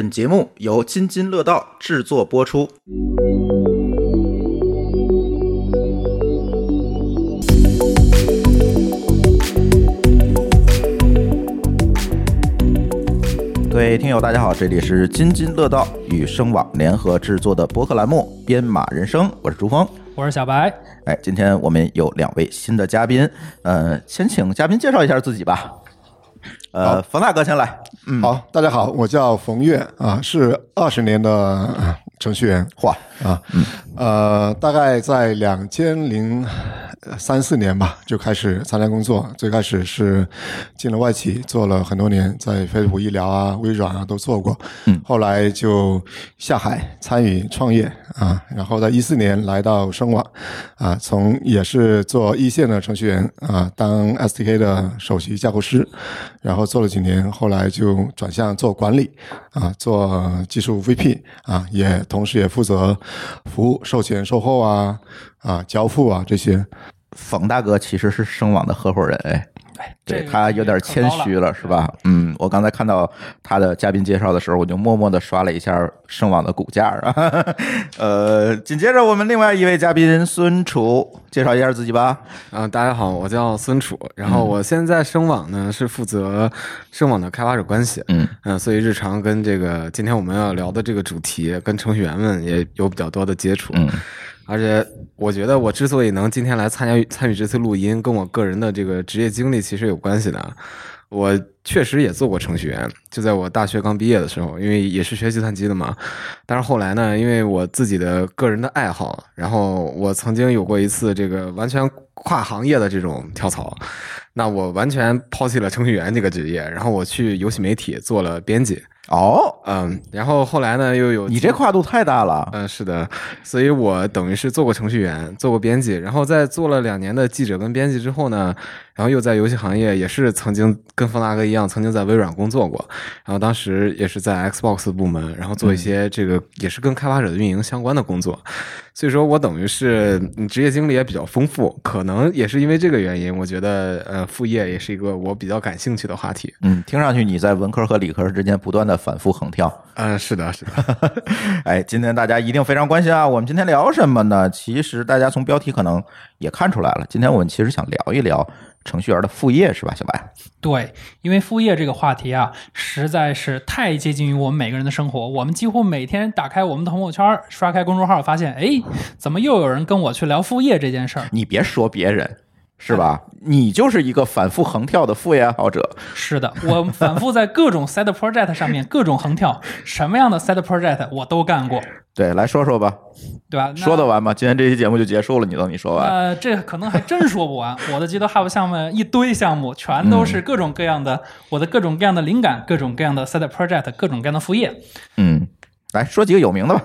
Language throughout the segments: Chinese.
本节目由津津乐道制作播出。各位听友，大家好，这里是津津乐道与声网联合制作的播客栏目《编码人生》，我是朱峰。我是小白，哎，今天我们有两位新的嘉宾，呃，先请嘉宾介绍一下自己吧。呃，冯大哥先来。嗯，好，大家好，我叫冯越啊，是二十年的呃程序员。嚯，啊，呃，大概在两千零三四年吧，就开始参加工作。最开始是进了外企，做了很多年，在飞利浦医疗啊、微软啊都做过。嗯后来就下海参与创业啊，然后在一四年来到声网啊，从也是做一线的程序员啊，当 SDK 的首席架构师，然后做了几年，后来就转向做管理啊，做技术 VP 啊，也同时也负责服务售前、售后啊啊交付啊这些。冯大哥其实是声网的合伙人，哎，对这个他有点谦虚了，是吧？嗯，我刚才看到他的嘉宾介绍的时候，我就默默的刷了一下声网的股价啊。呃，紧接着我们另外一位嘉宾孙楚，介绍一下自己吧。嗯、大家好，我叫孙楚，然后我现在声网呢是负责声网的开发者关系，嗯嗯、所以日常跟这个今天我们要聊的这个主题，跟程序员们也有比较多的接触，嗯而且我觉得我之所以能今天来参加参与这次录音，跟我个人的这个职业经历其实有关系的。我确实也做过程序员，就在我大学刚毕业的时候，因为也是学计算机的嘛。但是后来呢，因为我自己的个人的爱好，然后我曾经有过一次这个完全跨行业的这种跳槽，那我完全抛弃了程序员这个职业，然后我去游戏媒体做了编辑，哦，嗯，然后后来呢又有你这跨度太大了。嗯，是的，所以我等于是做过程序员，做过编辑，然后在做了两年的记者跟编辑之后呢，然后又在游戏行业也是曾经跟冯大哥一样，曾经在微软工作过，然后当时也是在 Xbox 部门，然后做一些这个也是跟开发者的运营相关的工作，所以说我等于是嗯职业经历也比较丰富，可能也是因为这个原因，我觉得呃副业也是一个我比较感兴趣的话题。嗯，听上去你在文科和理科之间不断的反复横跳。嗯、是的，是的。哎，今天大家一定非常关心啊！我们今天聊什么呢？其实大家从标题可能也看出来了，今天我们其实想聊一聊程序员的副业，是吧，小白？对，因为副业这个话题啊，实在是太接近于我们每个人的生活。我们几乎每天打开我们的朋友圈，刷开公众号，发现，哎，怎么又有人跟我去聊副业这件事儿？你别说别人，是吧？你就是一个反复横跳的副业爱好者。是的，我反复在各种 side project 上面各种横跳，什么样的 side project 我都干过，对，来说说吧，对吧？说得完吗？今天这期节目就结束了，你等你说完。呃，这可能还真说不完。我的 GitHub 项目一堆项目，全都是各种各样的，我的各种各样的灵感，各种各样的 side project，各种各样的副业。嗯，来说几个有名的吧。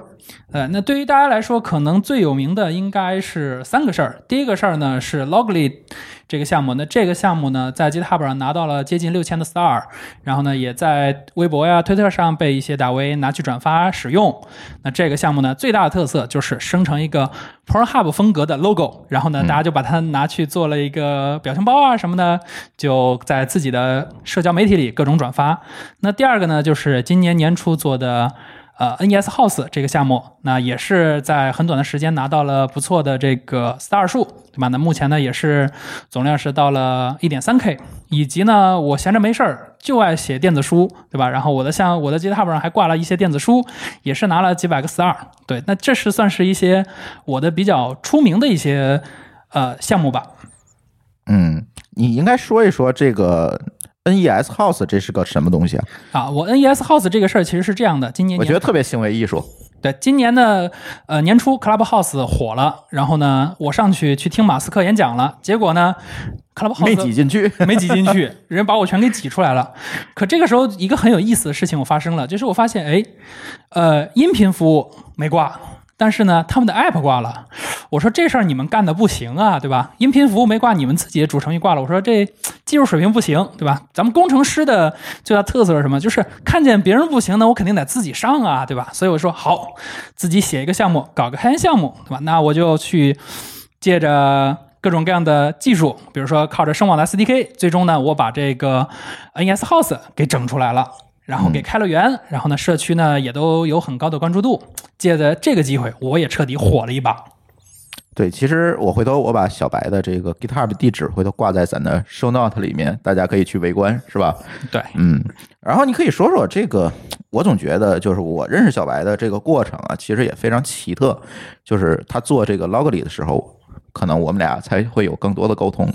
呃，那对于大家来说，可能最有名的应该是三个事儿。第一个事儿呢是 Logly 这个项目，那这个项目呢在 GitHub 上拿到了接近六千的 star，然后呢也在微博呀、推特上被一些大 V 拿去转发使用。那这个项目呢最大的特色就是生成一个 PornHub 风格的 logo，然后呢大家就把它拿去做了一个表情包啊什么的，就在自己的社交媒体里各种转发。那第二个呢就是今年年初做的。呃，NES House 这个项目，那也是在很短的时间拿到了不错的这个 star 数，对吧？那目前呢也是总量是到了一点三 K，以及呢我闲着没事儿就爱写电子书，对吧？然后我的像我的 GitHub 上还挂了一些电子书，也是拿了几百个 star，对，那这是算是一些我的比较出名的一些呃项目吧。嗯，你应该说一说这个 NES House 这是个什么东西啊？啊，我 NES House 这个事儿其实是这样的，今年年我觉得特别行为艺术。对，今年的呃年初，Clubhouse 火了，然后呢，我上去去听马斯克演讲了，结果呢，Clubhouse 没挤进去。没挤进去，人把我全给挤出来了。可这个时候，一个很有意思的事情我发生了，就是我发现，哎，呃，音频服务没挂，但是呢，他们的 app 挂了。我说这事儿你们干的不行啊，对吧？音频服务没挂，你们自己的主程序挂了。我说这技术水平不行，对吧？咱们工程师的最大特色是什么？就是看见别人不行呢，我肯定得自己上啊，对吧？所以我说好，自己写一个项目，搞个开源项目，对吧？那我就去借着。各种各样的技术，比如说靠着声网的 SDK，最终呢，我把这个 NS House 给整出来了。然后给开了源，然后呢，社区呢也都有很高的关注度。借着这个机会，我也彻底火了一把。对，其实我回头我把小白的这个 GitHub 地址回头挂在咱的 Show Note 里面，大家可以去围观，是吧？对，嗯，然后你可以说说这个，我总觉得就是我认识小白的这个过程啊，其实也非常奇特，就是他做这个 Logly 的时候，可能我们俩才会有更多的沟通。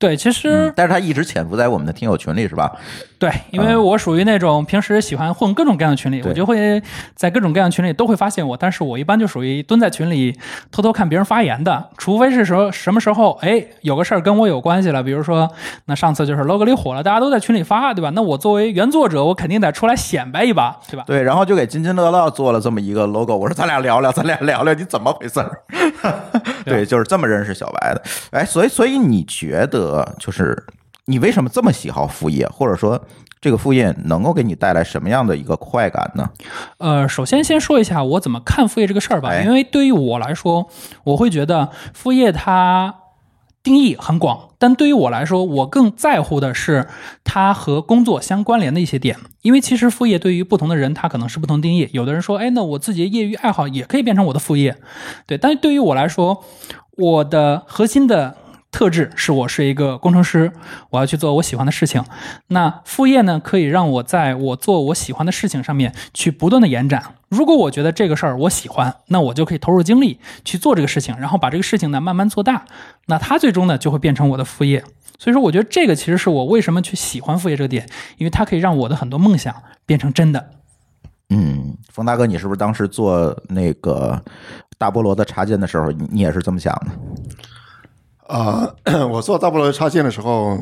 对，其实、嗯，但是他一直潜伏在我们的听友群里，是吧？对，因为我属于那种平时喜欢混各种各样的群里，对我就会在各种各样的群里都会发现我，但是我一般就属于蹲在群里偷偷看别人发言的，除非是说什么时候，哎，有个事儿跟我有关系了，比如说那上次就是 logo 里火了，大家都在群里发，对吧？那我作为原作者，我肯定得出来显摆一把，对吧？对，然后就给津津乐道做了这么一个 logo。我说咱俩聊聊，咱俩聊聊你怎么回事儿。对，就是这么认识小白的。哎，所以所以你觉得就是你为什么这么喜好副业，或者说这个副业能够给你带来什么样的一个快感呢？呃，首先先说一下我怎么看副业这个事儿吧，哎因为对于我来说，我会觉得副业它定义很广，但对于我来说，我更在乎的是它和工作相关联的一些点。因为其实副业对于不同的人，它可能是不同定义。有的人说，哎，那我自己的业余爱好也可以变成我的副业，对。但是对于我来说，我的核心的特质是我是一个工程师，我要去做我喜欢的事情。那副业呢，可以让我在我做我喜欢的事情上面去不断的延展。如果我觉得这个事儿我喜欢，那我就可以投入精力去做这个事情，然后把这个事情呢慢慢做大。那它最终呢就会变成我的副业。所以说，我觉得这个其实是我为什么去喜欢副业这个点，因为它可以让我的很多梦想变成真的。嗯，冯大哥，你是不是当时做那个大菠萝的插件的时候，你也是这么想的？啊、我做大菠萝插件的时候，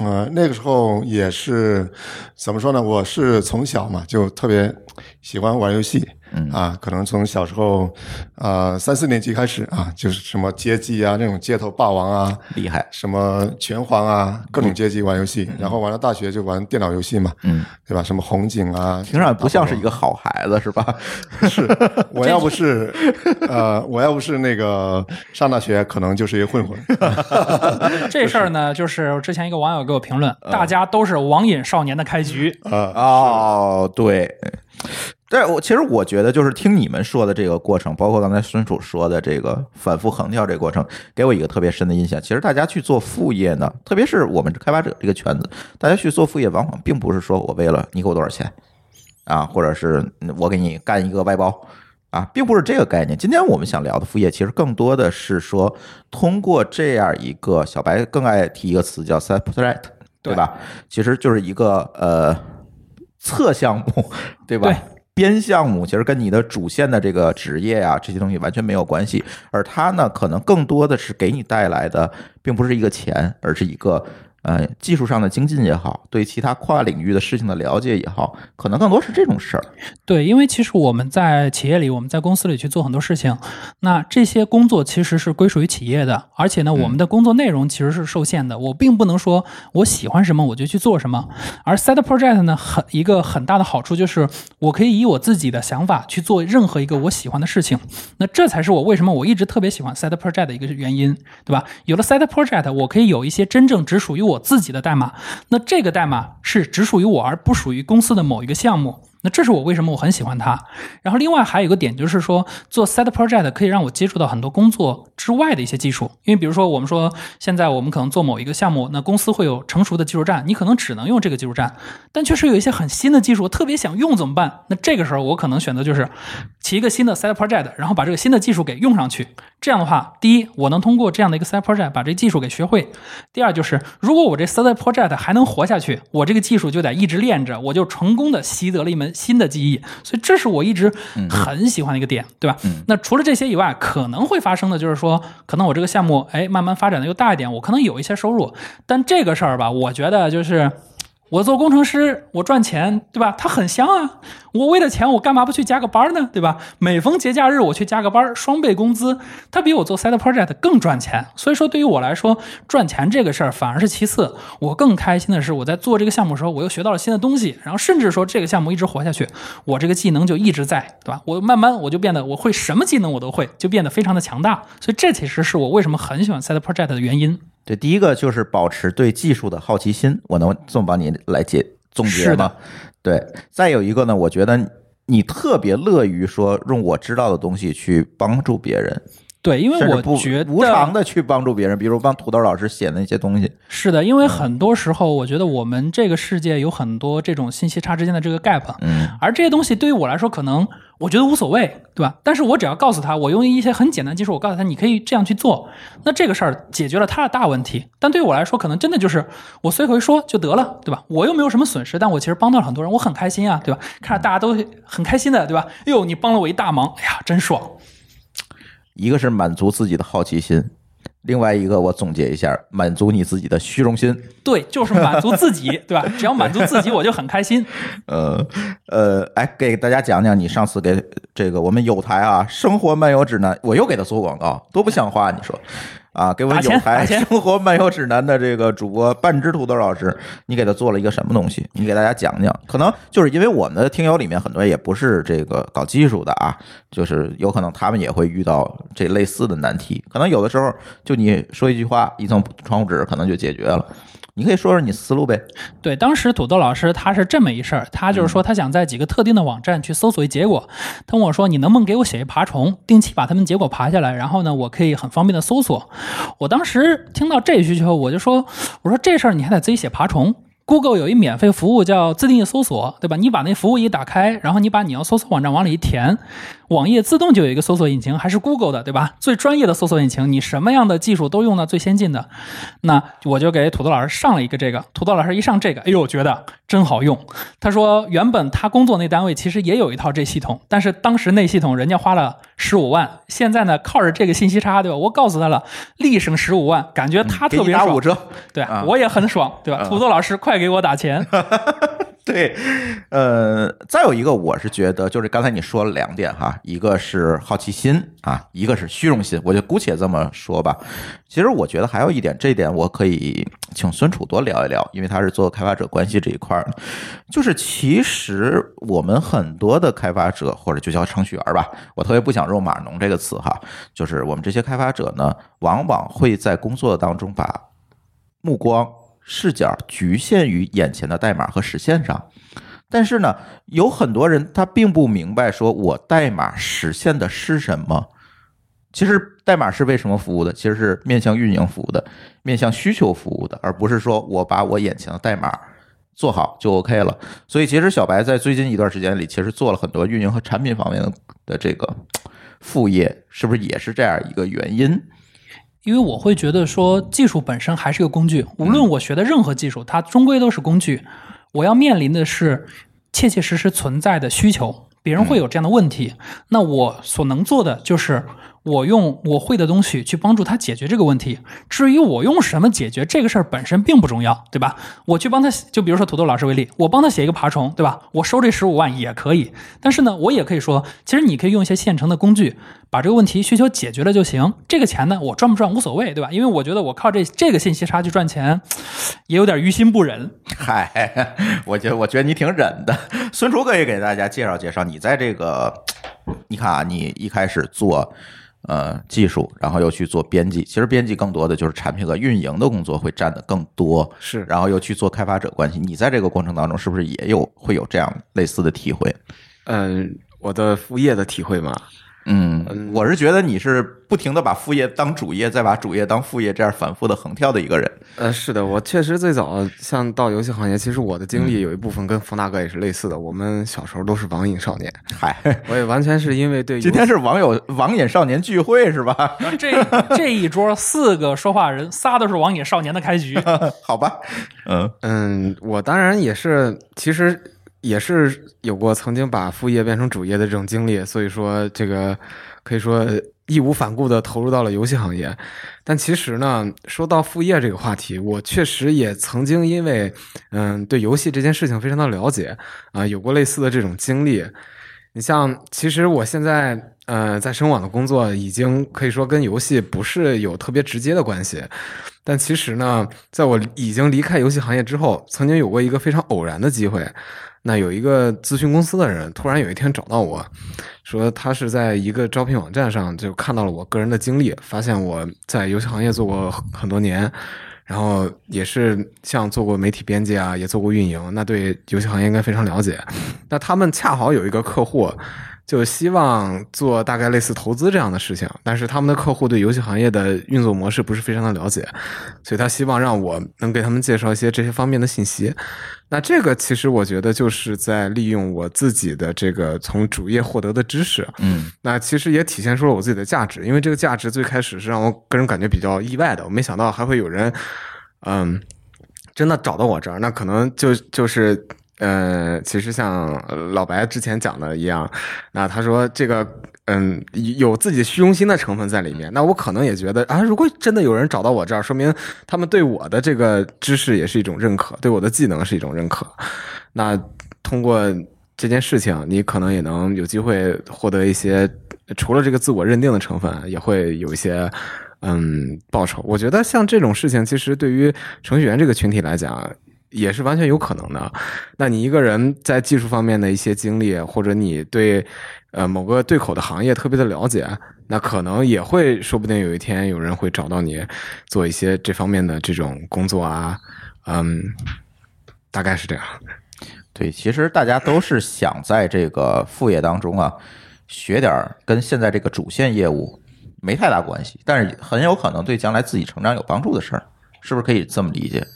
呃，那个时候也是怎么说呢？我是从小嘛就特别喜欢玩游戏，嗯啊，可能从小时候，呃，三四年级开始啊，就是什么街机啊，那种街头霸王啊，厉害，什么拳皇啊，各种街机玩游戏，然后玩到大学就玩电脑游戏嘛，嗯，对吧？什么红警啊，听上去不像是一个好孩子，是吧？是，我要不是，呃，我要不是那个上大学，可能就是一个混混。这事儿呢，就是之前一个网友给我评论，大家都是网瘾少年的开局。啊，哦，对。但我其实我觉得，就是听你们说的这个过程，包括刚才孙楚说的这个反复横跳这个过程，给我一个特别深的印象。其实大家去做副业呢，特别是我们开发者这个圈子，大家去做副业，往往并不是说我为了你给我多少钱啊，或者是我给你干一个外包啊，并不是这个概念。今天我们想聊的副业，其实更多的是说，通过这样一个小白更爱提一个词叫 side project，对吧？其实就是一个呃侧项目，对吧？对边项目其实跟你的主线的这个职业啊这些东西完全没有关系，而它呢，可能更多的是给你带来的，并不是一个钱，而是一个呃技术上的精进也好，对其他跨领域的事情的了解也好，可能更多是这种事儿。对，因为其实我们在企业里，我们在公司里去做很多事情，那这些工作其实是归属于企业的，而且呢，我们的工作内容其实是受限的。我并不能说我喜欢什么我就去做什么，而 side project 呢，很一个很大的好处就是我可以以我自己的想法去做任何一个我喜欢的事情。那这才是我为什么我一直特别喜欢 side project 的一个原因，对吧？有了 side project，我可以有一些真正只属于我我自己的代码，那这个代码是只属于我，而不属于公司的某一个项目。那这是我为什么我很喜欢它。然后另外还有一个点就是说，做 side project 可以让我接触到很多工作之外的一些技术。因为比如说我们说现在我们可能做某一个项目，那公司会有成熟的技术站，你可能只能用这个技术站，但确实有一些很新的技术，我特别想用怎么办？那这个时候我可能选择就是起一个新的 side project，然后把这个新的技术给用上去。这样的话，第一，我能通过这样的一个 side project 把这技术给学会；第二，就是如果我这 side project 还能活下去，我这个技术就得一直练着，我就成功的习得了一门新的技艺。所以这是我一直很喜欢的一个点，对吧？那除了这些以外，可能会发生的就是说，可能我这个项目哎慢慢发展的又大一点，我可能有一些收入，但这个事儿吧，我觉得就是。我做工程师，我赚钱，对吧？它很香啊！我为了钱，我干嘛不去加个班呢？对吧？每逢节假日我去加个班，双倍工资，它比我做 side project 更赚钱。所以说，对于我来说，赚钱这个事儿反而是其次。我更开心的是，我在做这个项目的时候，我又学到了新的东西，然后甚至说这个项目一直活下去，我这个技能就一直在，对吧？我慢慢我就变得我会什么技能我都会，就变得非常的强大。所以这其实是我为什么很喜欢 side project 的原因。对，第一个就是保持对技术的好奇心，我能这么帮你来解总结吗？对，再有一个呢，我觉得你特别乐于说用我知道的东西去帮助别人，对，因为我觉得无偿的去帮助别人，比如帮土豆老师写的那些东西。是的，因为很多时候，我觉得我们这个世界有很多这种信息差之间的这个 gap，嗯，而这些东西对于我来说，可能我觉得无所谓，对吧？但是我只要告诉他，我用一些很简单技术，我告诉他你可以这样去做，那这个事儿解决了他的大问题。但对于我来说，可能真的就是我随口一说就得了，对吧？我又没有什么损失，但我其实帮到了很多人，我很开心啊，对吧？看着大家都很开心的，对吧？哎呦，你帮了我一大忙，哎呀，真爽。一个是满足自己的好奇心，另外一个我总结一下，满足你自己的虚荣心。对，就是满足自己，对吧？只要满足自己，我就很开心。呃呃，哎，给大家讲讲你上次给这个我们有台啊《生活漫游指南》，我又给他做广告，多不像话！你说啊，给我们有台生活漫游指南》的这个主播半只土豆老师，你给他做了一个什么东西？你给大家讲讲。可能就是因为我们的听友里面很多人也不是这个搞技术的啊，就是有可能他们也会遇到这类似的难题。可能有的时候就你说一句话，一层窗户纸可能就解决了。你可以说说你思路呗。对，当时土豆老师他是这么一事儿，他就是说他想在几个特定的网站去搜索一结果，他跟我说你能不能给我写一爬虫，定期把他们结果爬下来，然后呢我可以很方便的搜索。我当时听到这需求，我就说我说这事儿你还得自己写爬虫。Google 有一免费服务叫自定义搜索，对吧？你把那服务一打开，然后你把你要搜索网站往里一填，网页自动就有一个搜索引擎，还是 Google 的，对吧？最专业的搜索引擎，你什么样的技术都用到最先进的。那我就给土豆老师上了一个这个，土豆老师一上这个，哎呦，觉得真好用。他说原本他工作那单位其实也有一套这系统，但是当时那系统人家花了十五万，现在呢靠着这个信息差，对吧？我告诉他了，立省十五万，感觉他特别爽你打五。折。对、啊我也很爽，对吧？啊土豆老师，快给我打钱。对，呃，再有一个，我是觉得就是刚才你说了两点哈，一个是好奇心啊，一个是虚荣心，我就姑且这么说吧。其实我觉得还有一点，这一点我可以请孙楚多聊一聊，因为他是做开发者关系这一块儿的。就是其实我们很多的开发者或者就叫程序员吧，我特别不想用码农这个词哈，就是我们这些开发者呢，往往会在工作当中把目光视角局限于眼前的代码和实现上。但是呢，有很多人他并不明白，说我代码实现的是什么。其实代码是为什么服务的？其实是面向运营服务的，面向需求服务的，而不是说我把我眼前的代码做好就 OK 了。所以，其实小白在最近一段时间里，其实做了很多运营和产品方面的这个副业，是不是也是这样一个原因？因为我会觉得说，技术本身还是个工具，无论我学的任何技术，它终归都是工具。我要面临的是切切实实存在的需求，别人会有这样的问题，那我所能做的就是我用我会的东西去帮助他解决这个问题。至于我用什么解决这个事儿本身并不重要，对吧？我去帮他，就比如说土豆老师为例，我帮他写一个爬虫，对吧？我收这十五万也可以，但是呢，我也可以说，其实你可以用一些现成的工具，把这个问题需求解决了就行。这个钱呢，我赚不赚无所谓，对吧？因为我觉得我靠这这个信息差去赚钱，也有点于心不忍。嗨，我觉得我觉得你挺忍的。孙楚可以给大家介绍介绍，你在这个，你看啊，你一开始做呃技术，然后又去做编辑，其实编辑更多的就是产品和运营的工作会占的更多，是然后又去做开发者关系。你在这个过程当中是不是也有会有这样类似的体会？嗯，我的副业的体会嘛，嗯，我是觉得你是不停的把副业当主业，再把主业当副业，这样反复的横跳的一个人。呃，是的，我确实最早像到游戏行业，其实我的经历有一部分跟冯大哥也是类似的。我们小时候都是网瘾少年，嗨，我也完全是因为对今天是网友网瘾少年聚会是吧？这这一桌四个说话人，仨都是网瘾少年的开局。好吧，嗯嗯，我当然也是，其实也是有过曾经把副业变成主业的这种经历，所以说这个可以说义无反顾的投入到了游戏行业。但其实呢，说到副业这个话题，我确实也曾经因为嗯对游戏这件事情非常的了解啊、有过类似的这种经历。你像，其实我现在呃在声网的工作，已经可以说跟游戏不是有特别直接的关系。但其实呢，在我已经离开游戏行业之后，曾经有过一个非常偶然的机会。那有一个咨询公司的人突然有一天找到我，说他是在一个招聘网站上就看到了我个人的经历，发现我在游戏行业做过很多年，然后也是像做过媒体编辑啊，也做过运营，那对游戏行业应该非常了解。那他们恰好有一个客户，就希望做大概类似投资这样的事情，但是他们的客户对游戏行业的运作模式不是非常的了解，所以他希望让我能给他们介绍一些这些方面的信息。那这个其实我觉得就是在利用我自己的这个从主业获得的知识，嗯那其实也体现出了我自己的价值，因为这个价值最开始是让我个人感觉比较意外的，我没想到还会有人，嗯，真的找到我这儿，那可能就就是。呃，其实像老白之前讲的一样，那他说这个，嗯，有自己虚荣心的成分在里面。那我可能也觉得啊，如果真的有人找到我这儿，说明他们对我的这个知识也是一种认可，对我的技能是一种认可。那通过这件事情，你可能也能有机会获得一些除了这个自我认定的成分，也会有一些嗯报酬。我觉得像这种事情，其实对于程序员这个群体来讲。也是完全有可能的。那你一个人在技术方面的一些经历，或者你对呃某个对口的行业特别的了解，那可能也会说不定有一天有人会找到你做一些这方面的这种工作啊，嗯，大概是这样。对，其实大家都是想在这个副业当中啊，学点儿跟现在这个主线业务没太大关系，但是很有可能对将来自己成长有帮助的事儿，是不是可以这么理解？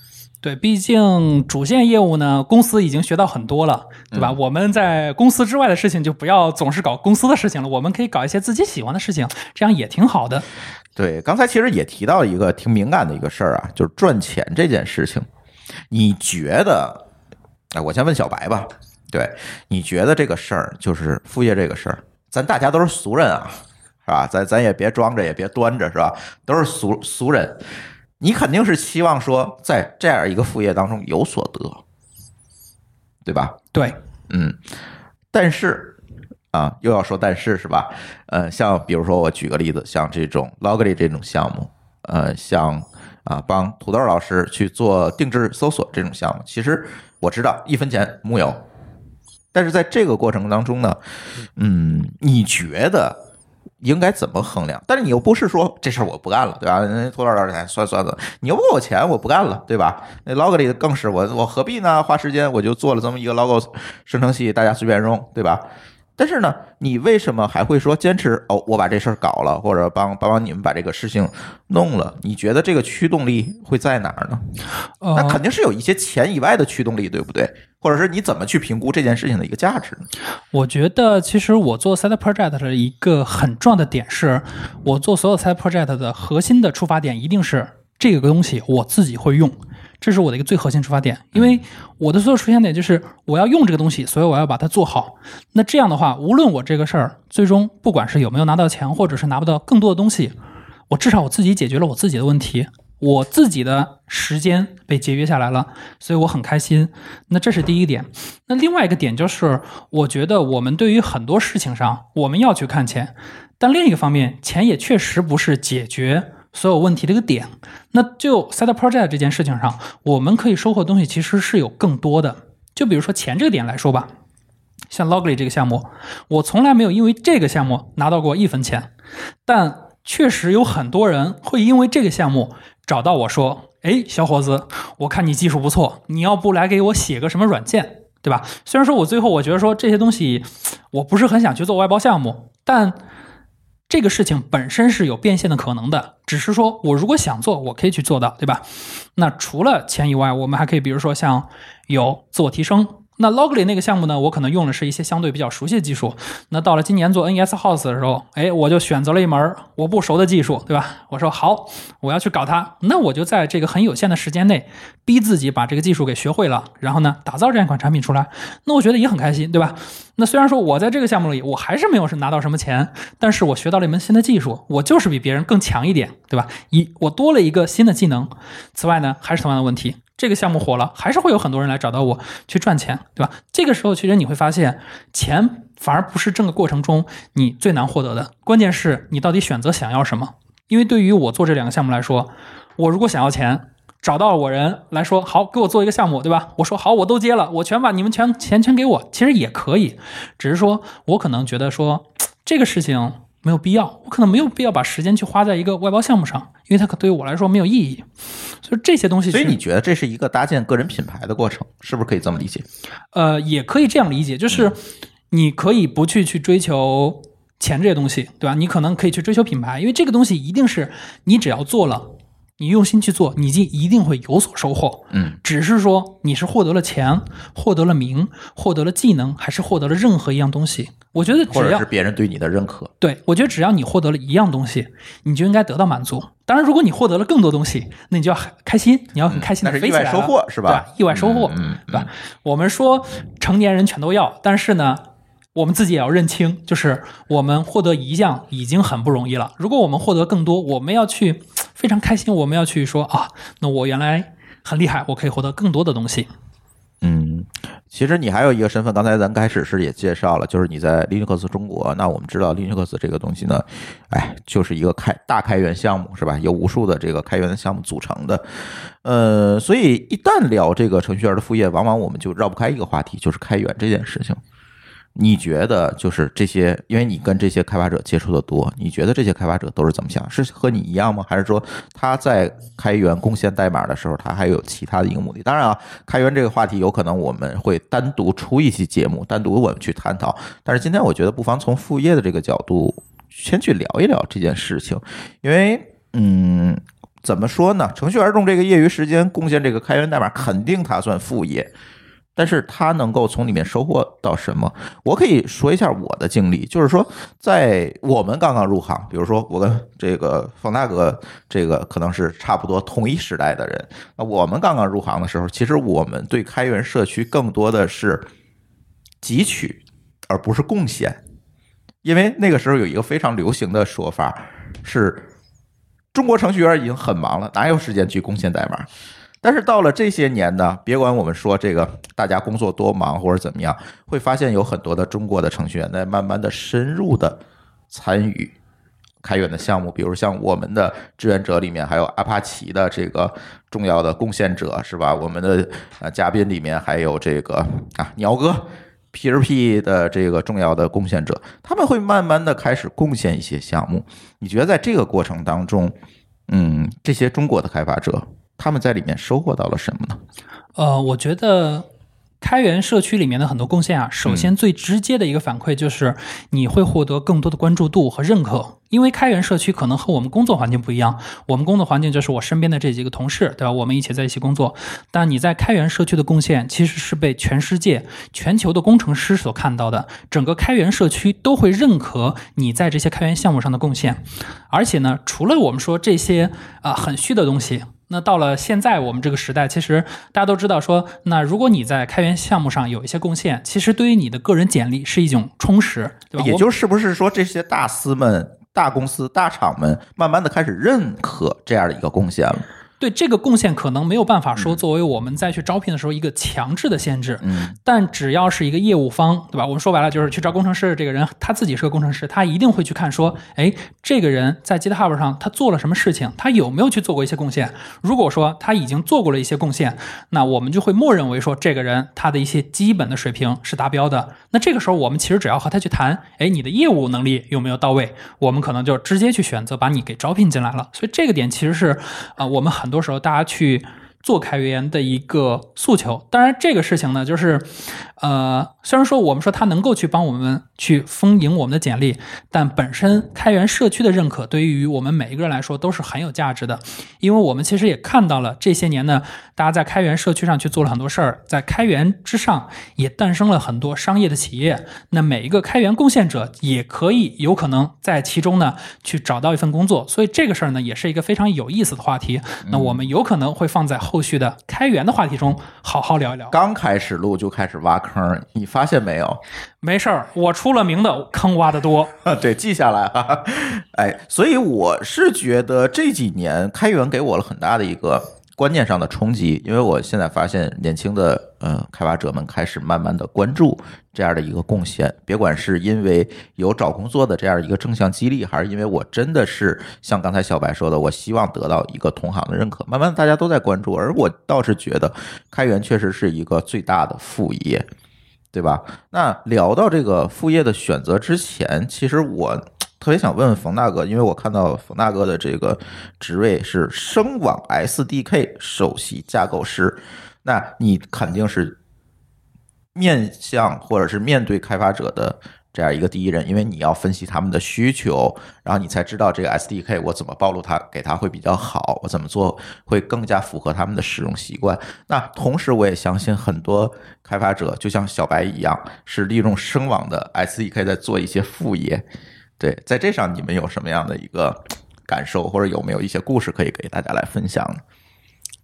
对，毕竟主线业务呢，公司已经学到很多了，对吧？我们在公司之外的事情就不要总是搞公司的事情了，我们可以搞一些自己喜欢的事情，这样也挺好的。对，刚才其实也提到一个挺敏感的一个事儿啊，就是赚钱这件事情。你觉得？哎，我先问小白吧。对，你觉得这个事儿就是副业这个事儿，咱大家都是俗人啊，是吧？咱咱也别装着，也别端着，是吧？都是俗俗人。你肯定是期望说，在这样一个副业当中有所得，对吧？对，嗯，但是啊，又要说但是是吧？呃，像比如说我举个例子，像这种 Logly 这种项目，呃，像啊帮土豆老师去做定制搜索这种项目，其实我知道一分钱木有，但是在这个过程当中呢，嗯，你觉得？应该怎么衡量？但是你又不是说这事儿我不干了，对吧？人家多少多少钱，算算的，你又不给我钱，我不干了，对吧？那 Logly 更是我我何必呢？花时间我就做了这么一个 logo 生成器，大家随便用，对吧？但是呢，你为什么还会说坚持？哦，我把这事儿搞了，或者帮帮帮你们把这个事情弄了？你觉得这个驱动力会在哪儿呢？呃那肯定是有一些钱以外的驱动力，对不对？或者是你怎么去评估这件事情的一个价值呢？我觉得其实我做 side project 的一个很重要的点是，我做所有 side project 的核心的出发点一定是这个东西我自己会用，这是我的一个最核心出发点。因为我的所有出发点就是我要用这个东西，所以我要把它做好。那这样的话，无论我这个事儿最终不管是有没有拿到钱，或者是拿不到更多的东西，我至少我自己解决了我自己的问题。我自己的时间被节约下来了，所以我很开心。那这是第一点。那另外一个点就是，我觉得我们对于很多事情上，我们要去看钱，但另一个方面，钱也确实不是解决所有问题的一个点。那就 side project 这件事情上，我们可以收获的东西其实是有更多的。就比如说钱这个点来说吧，像 Logly 这个项目，我从来没有因为这个项目拿到过一分钱，但确实有很多人会因为这个项目找到我说：“哎，小伙子，我看你技术不错，你要不来给我写个什么软件，对吧？”虽然说我最后我觉得说这些东西我不是很想去做外包项目，但这个事情本身是有变现的可能的，只是说我如果想做，我可以去做到，对吧？那除了钱以外，我们还可以比如说像有自我提升。那 Logly 那个项目呢，我可能用的是一些相对比较熟悉的技术。那到了今年做 NES House 的时候，哎，我就选择了一门我不熟的技术，对吧？我说好，我要去搞它。那我就在这个很有限的时间内，逼自己把这个技术给学会了，然后呢，打造这样一款产品出来。那我觉得也很开心，对吧？那虽然说我在这个项目里，我还是没有是拿到什么钱，但是我学到了一门新的技术，我就是比别人更强一点，对吧？一我多了一个新的技能。此外呢，还是同样的问题。这个项目火了，还是会有很多人来找到我去赚钱，对吧？这个时候，其实你会发现，钱反而不是这个过程中你最难获得的，关键是你到底选择想要什么。因为对于我做这两个项目来说，我如果想要钱，找到我人来说好，给我做一个项目，对吧？我说好，我都接了，我全把你们全钱全给我，其实也可以，只是说我可能觉得说这个事情。没有必要，我可能没有必要把时间去花在一个外包项目上，因为它可对于我来说没有意义。所以这些东西，所以你觉得这是一个搭建个人品牌的过程，是不是可以这么理解？呃，也可以这样理解，就是你可以不去去追求钱这些东西，对吧？你可能可以去追求品牌，因为这个东西一定是你只要做了，你用心去做，你就一定会有所收获。嗯，只是说你是获得了钱，获得了名，获得了技能，还是获得了任何一样东西？我觉得或者只要是别人对你的认可？对，我觉得只要你获得了一样东西，你就应该得到满足。当然，如果你获得了更多东西，那你就要很开心，你要很开心的那是飞起来了、意外收获是吧对吧？意外收获，嗯嗯对吧？我们说成年人全都要，但是呢，我们自己也要认清，就是我们获得一项已经很不容易了。如果我们获得更多，我们要去非常开心，我们要去说啊，那我原来很厉害，我可以获得更多的东西。嗯，其实你还有一个身份，刚才咱开始时也介绍了，就是你在 Linux 中国。那我们知道 Linux 这个东西呢，哎，就是一个开大开源项目，是吧？有无数的这个开源的项目组成的。呃，所以一旦聊这个程序员的副业，往往我们就绕不开一个话题，就是开源这件事情。你觉得就是这些，因为你跟这些开发者接触的多，你觉得这些开发者都是怎么想？是和你一样吗？还是说他在开源贡献代码的时候，他还有其他的一个目的？当然啊，开源这个话题有可能我们会单独出一期节目，单独我们去探讨。但是今天我觉得不妨从副业的这个角度先去聊一聊这件事情，因为嗯，怎么说呢？程序员用这个业余时间贡献这个开源代码，肯定它算副业。但是他能够从里面收获到什么？我可以说一下我的经历，就是说，在我们刚刚入行，比如说我跟这个方大哥，这个可能是差不多同一时代的人。那我们刚刚入行的时候，其实我们对开源社区更多的是汲取，而不是贡献，因为那个时候有一个非常流行的说法是，中国程序员已经很忙了，哪有时间去贡献代码？但是到了这些年呢，别管我们说这个大家工作多忙或者怎么样，会发现有很多的中国的程序员在慢慢的深入的参与开源的项目，比如像我们的志愿者里面还有阿帕奇的这个重要的贡献者，是吧？我们的呃嘉宾里面还有这个啊鸟哥。P2P 的这个重要的贡献者，他们会慢慢的开始贡献一些项目。你觉得在这个过程当中，嗯，这些中国的开发者他们在里面收获到了什么呢？呃，我觉得开源社区里面的很多贡献啊，首先最直接的一个反馈就是你会获得更多的关注度和认可。因为开源社区可能和我们工作环境不一样，我们工作环境就是我身边的这几个同事，对吧？我们一起在一起工作。但你在开源社区的贡献，其实是被全世界、全球的工程师所看到的。整个开源社区都会认可你在这些开源项目上的贡献。而且呢，除了我们说这些啊、呃很虚的东西，那到了现在我们这个时代，其实大家都知道说，那如果你在开源项目上有一些贡献，其实对于你的个人简历是一种充实，对吧？也就是不是说这些大司们、大公司、大厂们慢慢的开始认可这样的一个贡献了？对这个贡献可能没有办法说作为我们再去招聘的时候一个强制的限制，嗯，但只要是一个业务方，对吧？我们说白了就是去招工程师，这个人他自己是个工程师，他一定会去看说，哎，这个人在 GitHub 上他做了什么事情，他有没有去做过一些贡献？如果说他已经做过了一些贡献，那我们就会默认为说这个人他的一些基本的水平是达标的。那这个时候我们其实只要和他去谈，哎，你的业务能力有没有到位？我们可能就直接去选择把你给招聘进来了。所以这个点其实是啊、呃我们很很多时候大家去。做开源的一个诉求，当然这个事情呢，就是，呃，虽然说我们说它能够去帮我们去丰盈我们的简历，但本身开源社区的认可对于我们每一个人来说都是很有价值的，因为我们其实也看到了这些年呢，大家在开源社区上去做了很多事儿，在开源之上也诞生了很多商业的企业，那每一个开源贡献者也可以有可能在其中呢去找到一份工作，所以这个事儿呢也是一个非常有意思的话题，那我们有可能会放在后续的开源的话题中好好聊一聊。刚开始录就开始挖坑，你发现没有？没事儿，我出出了名的坑挖的多。对，记下来啊。哎，所以我是觉得这几年开源给我了很大的一个观念上的冲击，因为我现在发现年轻的呃开发者们开始慢慢的关注这样的一个贡献，别管是因为有找工作的这样一个正向激励，还是因为我真的是像刚才小白说的，我希望得到一个同行的认可，慢慢大家都在关注，而我倒是觉得开源确实是一个最大的副业。对吧？那聊到这个副业的选择之前，其实我特别想问问冯大哥，因为我看到冯大哥的这个职位是声网 SDK 首席架构师，那你肯定是面向或者是面对开发者的这样一个第一人，因为你要分析他们的需求，然后你才知道这个 SDK 我怎么暴露它给他会比较好，我怎么做会更加符合他们的使用习惯。那同时，我也相信很多开发者就像小白一样，是利用声网的 SDK 在做一些副业。对，在这上你们有什么样的一个感受，或者有没有一些故事可以给大家来分享呢？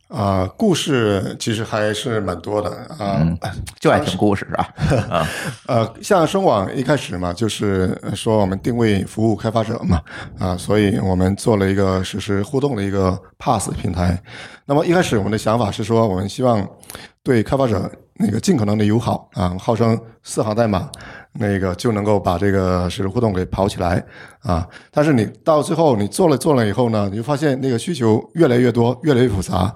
啊、故事其实还是蛮多的啊。嗯就爱听故事是吧？啊，呃，像声网一开始嘛，就是说我们定位服务开发者嘛，啊，所以我们做了一个实时互动的一个 Pass 平台。那么一开始我们的想法是说，我们希望对开发者那个尽可能的友好啊，号称四行代码那个就能够把这个实时互动给跑起来啊。但是你到最后你做了做了以后呢，你就发现那个需求越来越多，越来越复杂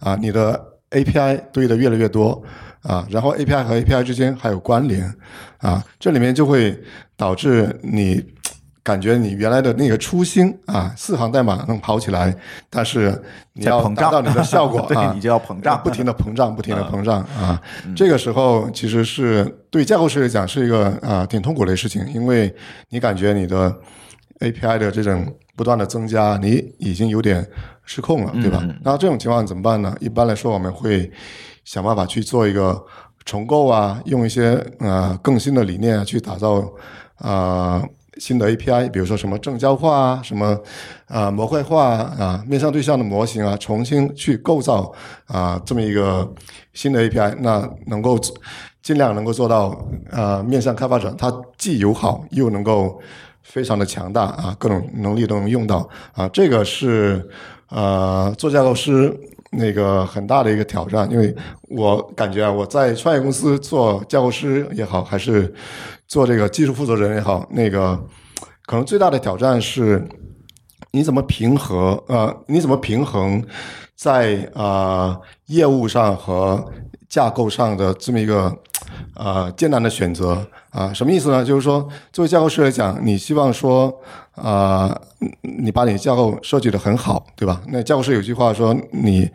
啊，你的 API 堆的越来越多。啊，然后 API 和 API 之间还有关联啊，这里面就会导致你感觉你原来的那个初心啊，四行代码能跑起来，但是你要达到你的效果 对啊，你就要膨胀不停的膨胀，不停的膨胀啊。这个时候其实是对架构师来讲是一个啊挺痛苦的事情，因为你感觉你的 API 的这种不断的增加，你已经有点失控了，对吧？那这种情况怎么办呢？一般来说，我们会想办法去做一个重构啊，用一些呃更新的理念啊去打造啊。新的 API，比如说什么正交化啊，什么啊模块化啊，面向对象的模型啊，重新去构造啊这么一个新的 API，那能够尽量能够做到呃面向开发者，它既友好又能够非常的强大啊，各种能力都能用到啊，这个是呃做架构师那个很大的一个挑战，因为我感觉啊，我在创业公司做架构师也好，还是做这个技术负责人也好，那个可能最大的挑战是，你怎么平衡呃，你怎么平衡在啊、呃业务上和架构上的这么一个呃艰难的选择啊、什么意思呢？就是说，作为架构师来讲，你希望说啊、你把你架构设计的很好，对吧？那架构师有句话说，你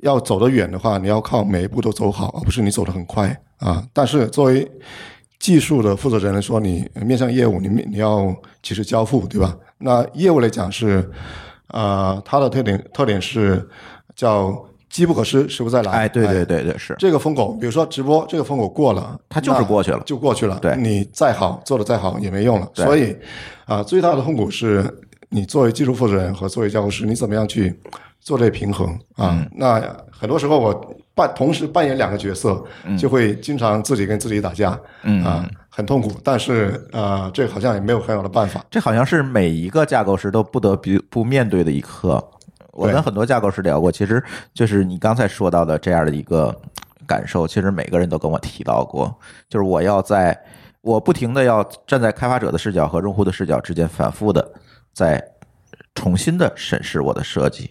要走得远的话，你要靠每一步都走好，而不是你走得很快啊。但是作为技术的负责人来说，你面向业务，你你要及时交付，对吧？那业务来讲是，呃，它的特点特点是叫机不可失，时不再来。哎，对对对对，是，这个风口，比如说直播，这个风口过了，它就是过去了就过去了。对你再好做的再好也没用了。所以啊、最大的痛苦是你作为技术负责人和作为架构师，你怎么样去做这平衡啊？嗯那很多时候我扮同时扮演两个角色，就会经常自己跟自己打架，嗯啊，很痛苦。但是呃，这个好像也没有很好的办法。这好像是每一个架构师都不得不不面对的一课。我跟很多架构师聊过，其实就是你刚才说到的这样的一个感受，其实每个人都跟我提到过，就是我要在我不停的要站在开发者的视角和用户的视角之间反复的在重新的审视我的设计。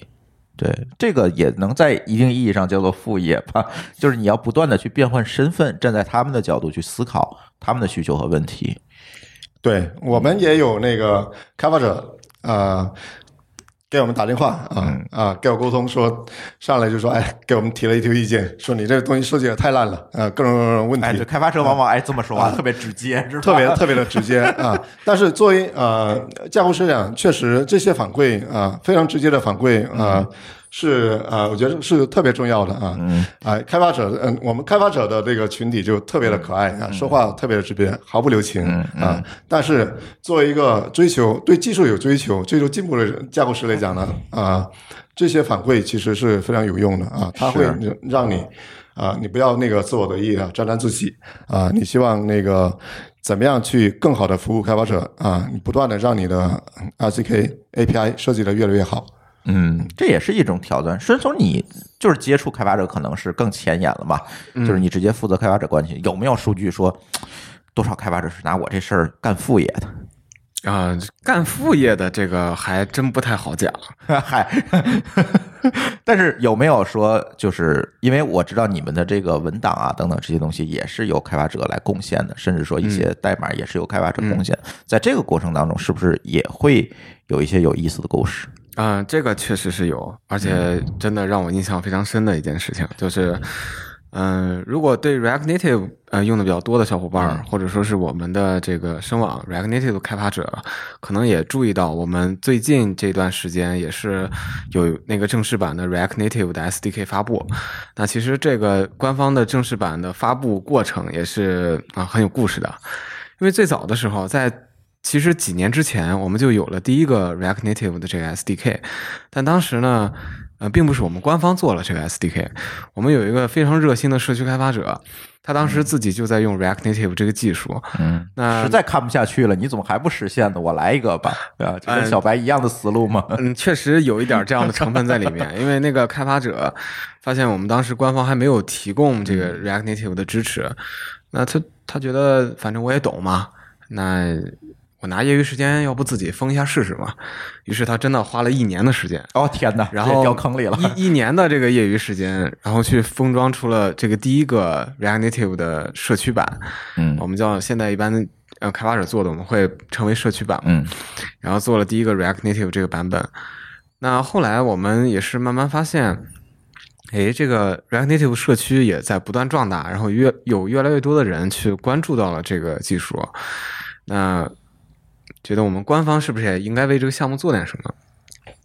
对，这个也能在一定意义上叫做副业吧，就是你要不断的去变换身份，站在他们的角度去思考他们的需求和问题。对我们也有那个开发者呃给我们打电话啊啊、给我沟通说上来就说哎给我们提了一条意见，说你这个东西设计的太烂了啊、各种各种问题。哎，对，开发者往往爱这么说话，特别直接，是吧？特别特别的直接啊！但是作为呃架构师讲，确实这些反馈啊、非常直接的反馈啊、是啊、我觉得是特别重要的啊。嗯啊，开发者嗯、我们开发者的这个群体就特别的可爱啊，说话特别的直接，毫不留情啊。但是作为一个追求对技术有追求、追求进步的架构师来讲呢啊，这些反馈其实是非常有用的啊，它会让你。啊，你不要那个自我得意啊，沾沾自喜啊，你希望那个怎么样去更好的服务开发者啊？你不断的让你的 RCK API 设计的越来越好。嗯，这也是一种挑战。顺从，你就是接触开发者，可能是更前沿了嘛？就是你直接负责开发者关系，有没有数据说多少开发者是拿我这事儿干副业的？啊、干副业的这个还真不太好讲。嗨，但是有没有说，就是因为我知道你们的这个文档啊等等这些东西也是由开发者来贡献的，甚至说一些代码也是由开发者贡献。在这个过程当中，是不是也会有一些有意思的故事？啊、这个确实是有，而且真的让我印象非常深的一件事情，就是，嗯、如果对 React Native 呃用的比较多的小伙伴儿，或者说是我们的这个声网 React Native 的开发者，可能也注意到，我们最近这段时间也是有那个正式版的 React Native 的 SDK 发布。那其实这个官方的正式版的发布过程也是啊、很有故事的，因为最早的时候在其实几年之前，我们就有了第一个 React Native 的这个 SDK，但当时呢，呃，并不是我们官方做了这个 SDK，我们有一个非常热心的社区开发者，他当时自己就在用 React Native 这个技术。嗯，那实在看不下去了，你怎么还不实现呢？我来一个吧，对 吧？就跟小白一样的思路嘛。嗯，确实有一点这样的成分在里面，因为那个开发者发现我们当时官方还没有提供这个 React Native 的支持，那他他觉得反正我也懂嘛，那我拿业余时间要不自己封一下试试嘛？于是他真的花了一年的时间，哦天哪，然后掉坑里了。一一年的这个业余时间，然后去封装出了这个第一个 React Native 的社区版，嗯我们叫现在一般呃开发者做的，我们会称为社区版嘛。嗯然后做了第一个 React Native 这个版本。那后来我们也是慢慢发现，哎，这个 React Native 社区也在不断壮大，然后越有越来越多的人去关注到了这个技术。那觉得我们官方是不是也应该为这个项目做点什么？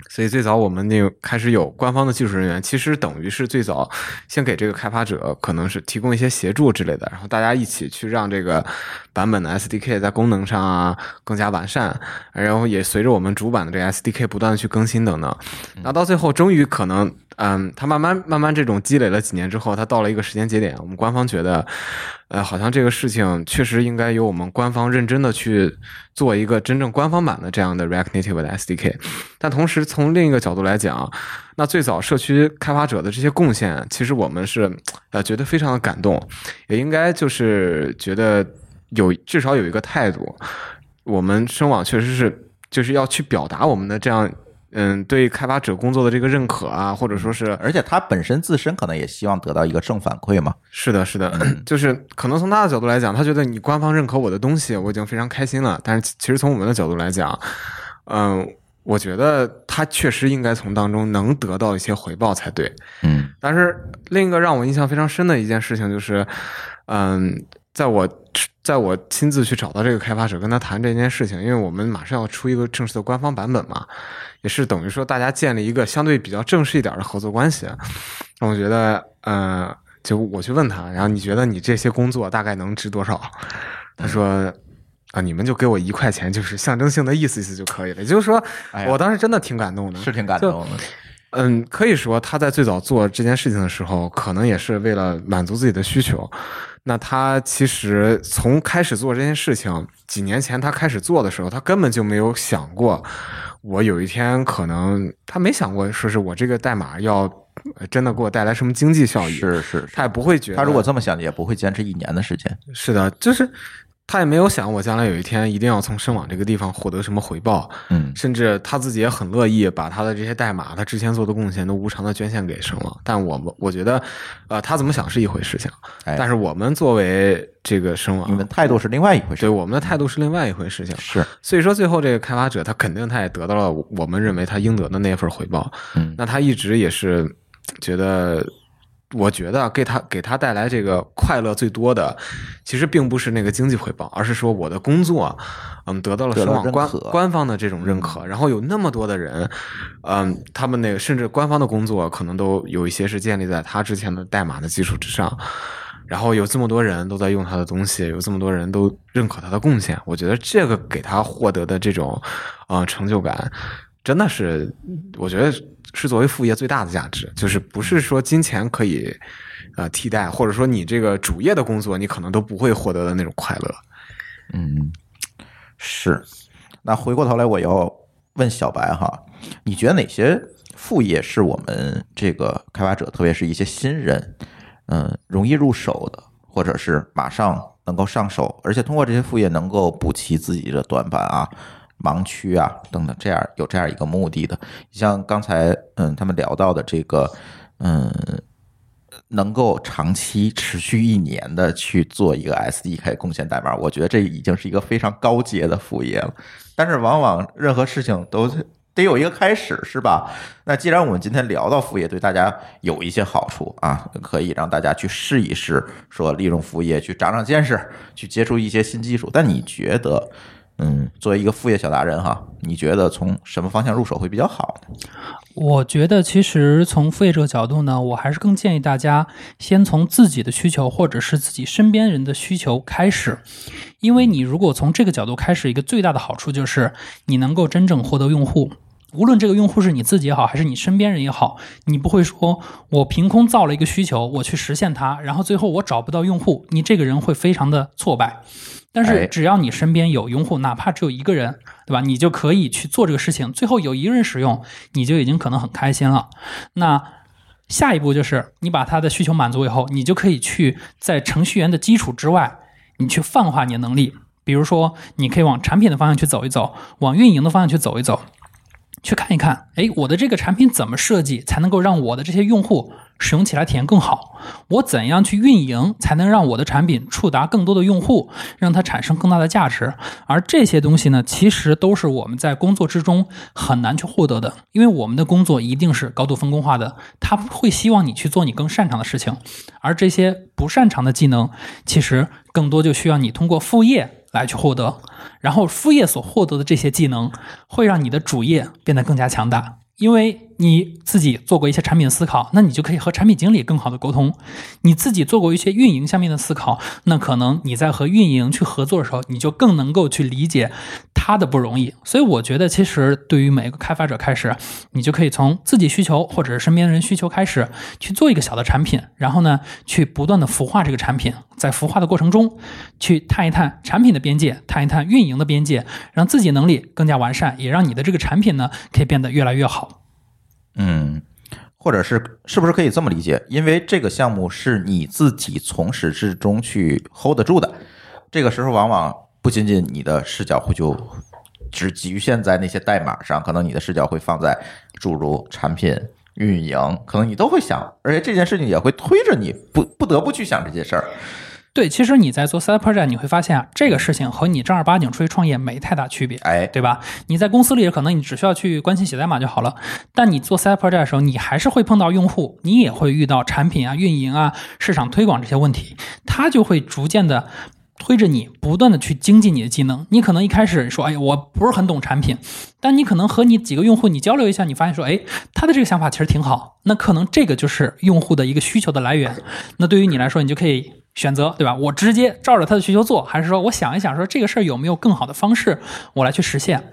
所以最早我们那个开始有官方的技术人员，其实等于是最早先给这个开发者可能是提供一些协助之类的，然后大家一起去让这个版本的 SDK 在功能上啊更加完善，然后也随着我们主板的这个 SDK 不断的去更新等等，那到最后终于可能，嗯，它慢慢慢慢这种积累了几年之后，它到了一个时间节点，我们官方觉得，呃，好像这个事情确实应该由我们官方认真的去做一个真正官方版的这样的 React Native 的 SDK，但同时从另一个角度来讲，那最早社区开发者的这些贡献，其实我们是呃觉得非常的感动，也应该就是觉得有至少有一个态度，我们声网确实是就是要去表达我们的这样。嗯，对开发者工作的这个认可啊，或者说是而且他本身自身可能也希望得到一个正反馈嘛。是的，是的，就是可能从他的角度来讲，他觉得你官方认可我的东西，我已经非常开心了。但是其其实从我们的角度来讲，嗯、我觉得他确实应该从当中能得到一些回报才对。嗯但是另一个让我印象非常深的一件事情就是，嗯，在我在我亲自去找到这个开发者跟他谈这件事情，因为我们马上要出一个正式的官方版本嘛，也是等于说大家建立一个相对比较正式一点的合作关系。让我觉得，呃，就我去问他，然后你觉得你这些工作大概能值多少？他说。啊，你们就给我一块钱，就是象征性的意思意思就可以了。也就是说，哎我当时真的挺感动的，是挺感动的。嗯，可以说他在最早做这件事情的时候，可能也是为了满足自己的需求。那他其实从开始做这件事情，几年前他开始做的时候，他根本就没有想过，我有一天可能他没想过说是我这个代码要呃真的给我带来什么经济效益，是是是，他也不会觉得他如果这么想，也不会坚持一年的时间。是的，就是他也没有想我将来有一天一定要从声网这个地方获得什么回报，嗯甚至他自己也很乐意把他的这些代码，他之前做的贡献都无偿的捐献给声网。但我们我觉得，呃，他怎么想是一回事情，哎但是我们作为这个声网你，们态度是另外一回事。对我们的态度是另外一回事情。是，所以说，最后这个开发者他肯定他也得到了我们认为他应得的那份回报。嗯那他一直也是觉得，我觉得给他给他带来这个快乐最多的，其实并不是那个经济回报，而是说我的工作，嗯，得到了官官方的这种认可，然后有那么多的人，嗯，他们那个甚至官方的工作可能都有一些是建立在他之前的代码的基础之上。然后有这么多人都在用他的东西，有这么多人都认可他的贡献，我觉得这个给他获得的这种，呃，成就感，真的是，我觉得是作为副业最大的价值，就是不是说金钱可以，呃，替代，或者说你这个主业的工作你可能都不会获得的那种快乐。嗯，是。那回过头来，我要问小白哈，你觉得哪些副业是我们这个开发者，特别是一些新人，嗯，容易入手的，或者是马上能够上手，而且通过这些副业能够补齐自己的短板啊？盲区啊等等，这样有这样一个目的的。像刚才嗯他们聊到的这个嗯。能够长期持续一年的去做一个 SDK 贡献代码，我觉得这已经是一个非常高阶的副业了。但是往往任何事情都得有一个开始，是吧？那既然我们今天聊到副业，对大家有一些好处啊，可以让大家去试一试，说利用副业去长长见识，去接触一些新技术。但你觉得？嗯，作为一个副业小达人哈，你觉得从什么方向入手会比较好呢？我觉得其实从副业这个角度呢，我还是更建议大家先从自己的需求或者是自己身边人的需求开始，因为你如果从这个角度开始，一个最大的好处就是你能够真正获得用户。无论这个用户是你自己也好，还是你身边人也好，你不会说我凭空造了一个需求，我去实现它，然后最后我找不到用户，你这个人会非常的挫败。但是只要你身边有用户，哪怕只有一个人，对吧？你就可以去做这个事情，最后有一个人使用，你就已经可能很开心了。那下一步就是你把他的需求满足以后，你就可以去在程序员的基础之外，你去泛化你的能力。比如说，你可以往产品的方向去走一走，往运营的方向去走一走。去看一看，哎，我的这个产品怎么设计才能够让我的这些用户使用起来体验更好？我怎样去运营才能让我的产品触达更多的用户，让它产生更大的价值？而这些东西呢，其实都是我们在工作之中很难去获得的，因为我们的工作一定是高度分工化的，他会希望你去做你更擅长的事情，而这些不擅长的技能，其实更多就需要你通过副业。来去获得，然后副业所获得的这些技能，会让你的主业变得更加强大，因为。你自己做过一些产品思考，那你就可以和产品经理更好的沟通。你自己做过一些运营下面的思考，那可能你在和运营去合作的时候，你就更能够去理解他的不容易。所以我觉得，其实对于每一个开发者开始，你就可以从自己需求或者是身边人需求开始去做一个小的产品，然后呢，去不断的孵化这个产品，在孵化的过程中，去探一探产品的边界，探一探运营的边界，让自己能力更加完善，也让你的这个产品呢可以变得越来越好。嗯，或者是是不是可以这么理解？因为这个项目是你自己从始至终去 hold 得住的，这个时候往往不仅仅你的视角会就只局限在那些代码上，可能你的视角会放在诸如产品运营，可能你都会想，而且这件事情也会推着你不不得不去想这些事儿。对，其实你在做 side project，你会发现啊，这个事情和你正儿八经出去创业没太大区别，哎，对吧？你在公司里可能你只需要去关心写代码就好了，但你做 side project 的时候，你还是会碰到用户，你也会遇到产品啊、运营啊、市场推广这些问题，它就会逐渐的推着你不断的去精进你的技能。你可能一开始说，哎，我不是很懂产品，但你可能和你几个用户你交流一下，你发现说，哎，他的这个想法其实挺好，那可能这个就是用户的一个需求的来源。那对于你来说，你就可以。选择对吧？我直接照着他的需求做，还是说我想一想，说这个事儿有没有更好的方式，我来去实现？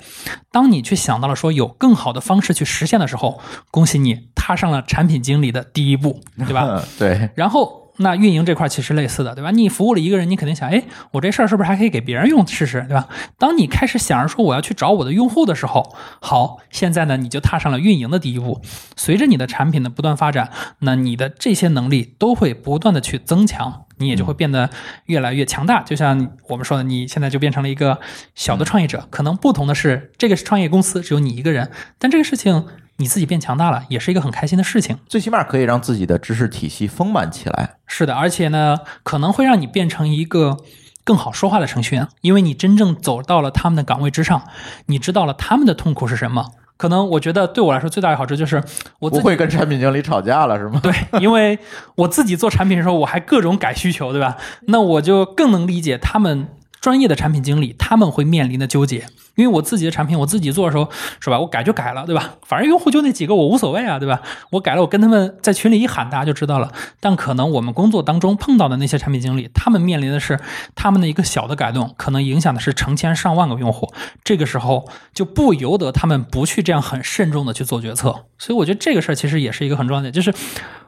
当你去想到了说有更好的方式去实现的时候，恭喜你踏上了产品经理的第一步，对吧？对。然后那运营这块其实类似的，对吧？你服务了一个人，你肯定想，哎，我这事儿是不是还可以给别人用试试，对吧？当你开始想着说我要去找我的用户的时候，好，现在呢你就踏上了运营的第一步。随着你的产品的不断发展，那你的这些能力都会不断的去增强。你也就会变得越来越强大，就像我们说的，你现在就变成了一个小的创业者。可能不同的是，这个创业公司只有你一个人，但这个事情你自己变强大了，也是一个很开心的事情。最起码可以让自己的知识体系丰满起来。是的，而且呢，可能会让你变成一个更好说话的程序员，因为你真正走到了他们的岗位之上，你知道了他们的痛苦是什么。可能我觉得对我来说最大的好处就是，我不会跟产品经理吵架了，是吗？对，因为我自己做产品的时候，我还各种改需求，对吧？那我就更能理解他们。专业的产品经理他们会面临的纠结，因为我自己的产品我自己做的时候，是吧？我改就改了，对吧？反正用户就那几个，我无所谓啊，对吧？我改了，我跟他们在群里一喊，大家就知道了。但可能我们工作当中碰到的那些产品经理，他们面临的是他们的一个小的改动，可能影响的是成千上万个用户。这个时候就不由得他们不去这样很慎重的去做决策。所以我觉得这个事儿其实也是一个很重要的，就是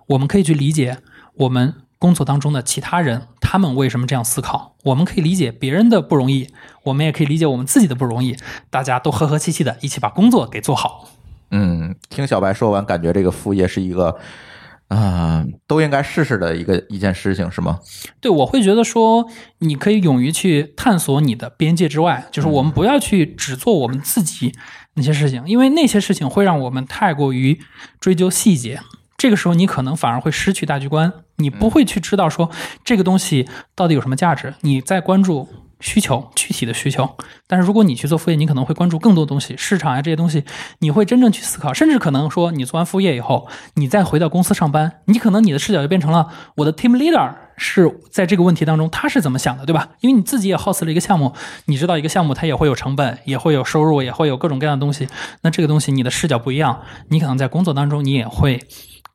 我们可以去理解我们。工作当中的其他人，他们为什么这样思考？我们可以理解别人的不容易，我们也可以理解我们自己的不容易。大家都和和气气的，一起把工作给做好。嗯，听小白说完，感觉这个副业是一个啊、都应该试试的一个一件事情是吗？对，我会觉得说，你可以勇于去探索你的边界之外，就是我们不要去只做我们自己那些事情，因为那些事情会让我们太过于追究细节。这个时候，你可能反而会失去大局观，你不会去知道说这个东西到底有什么价值，你在关注需求，具体的需求。但是如果你去做副业，你可能会关注更多东西，市场啊这些东西，你会真正去思考，甚至可能说你做完副业以后，你再回到公司上班，你可能你的视角就变成了我的 team leader 是在这个问题当中他是怎么想的，对吧？因为你自己也 host 了一个项目，你知道一个项目它也会有成本，也会有收入，也会有各种各样的东西。那这个东西你的视角不一样，你可能在工作当中你也会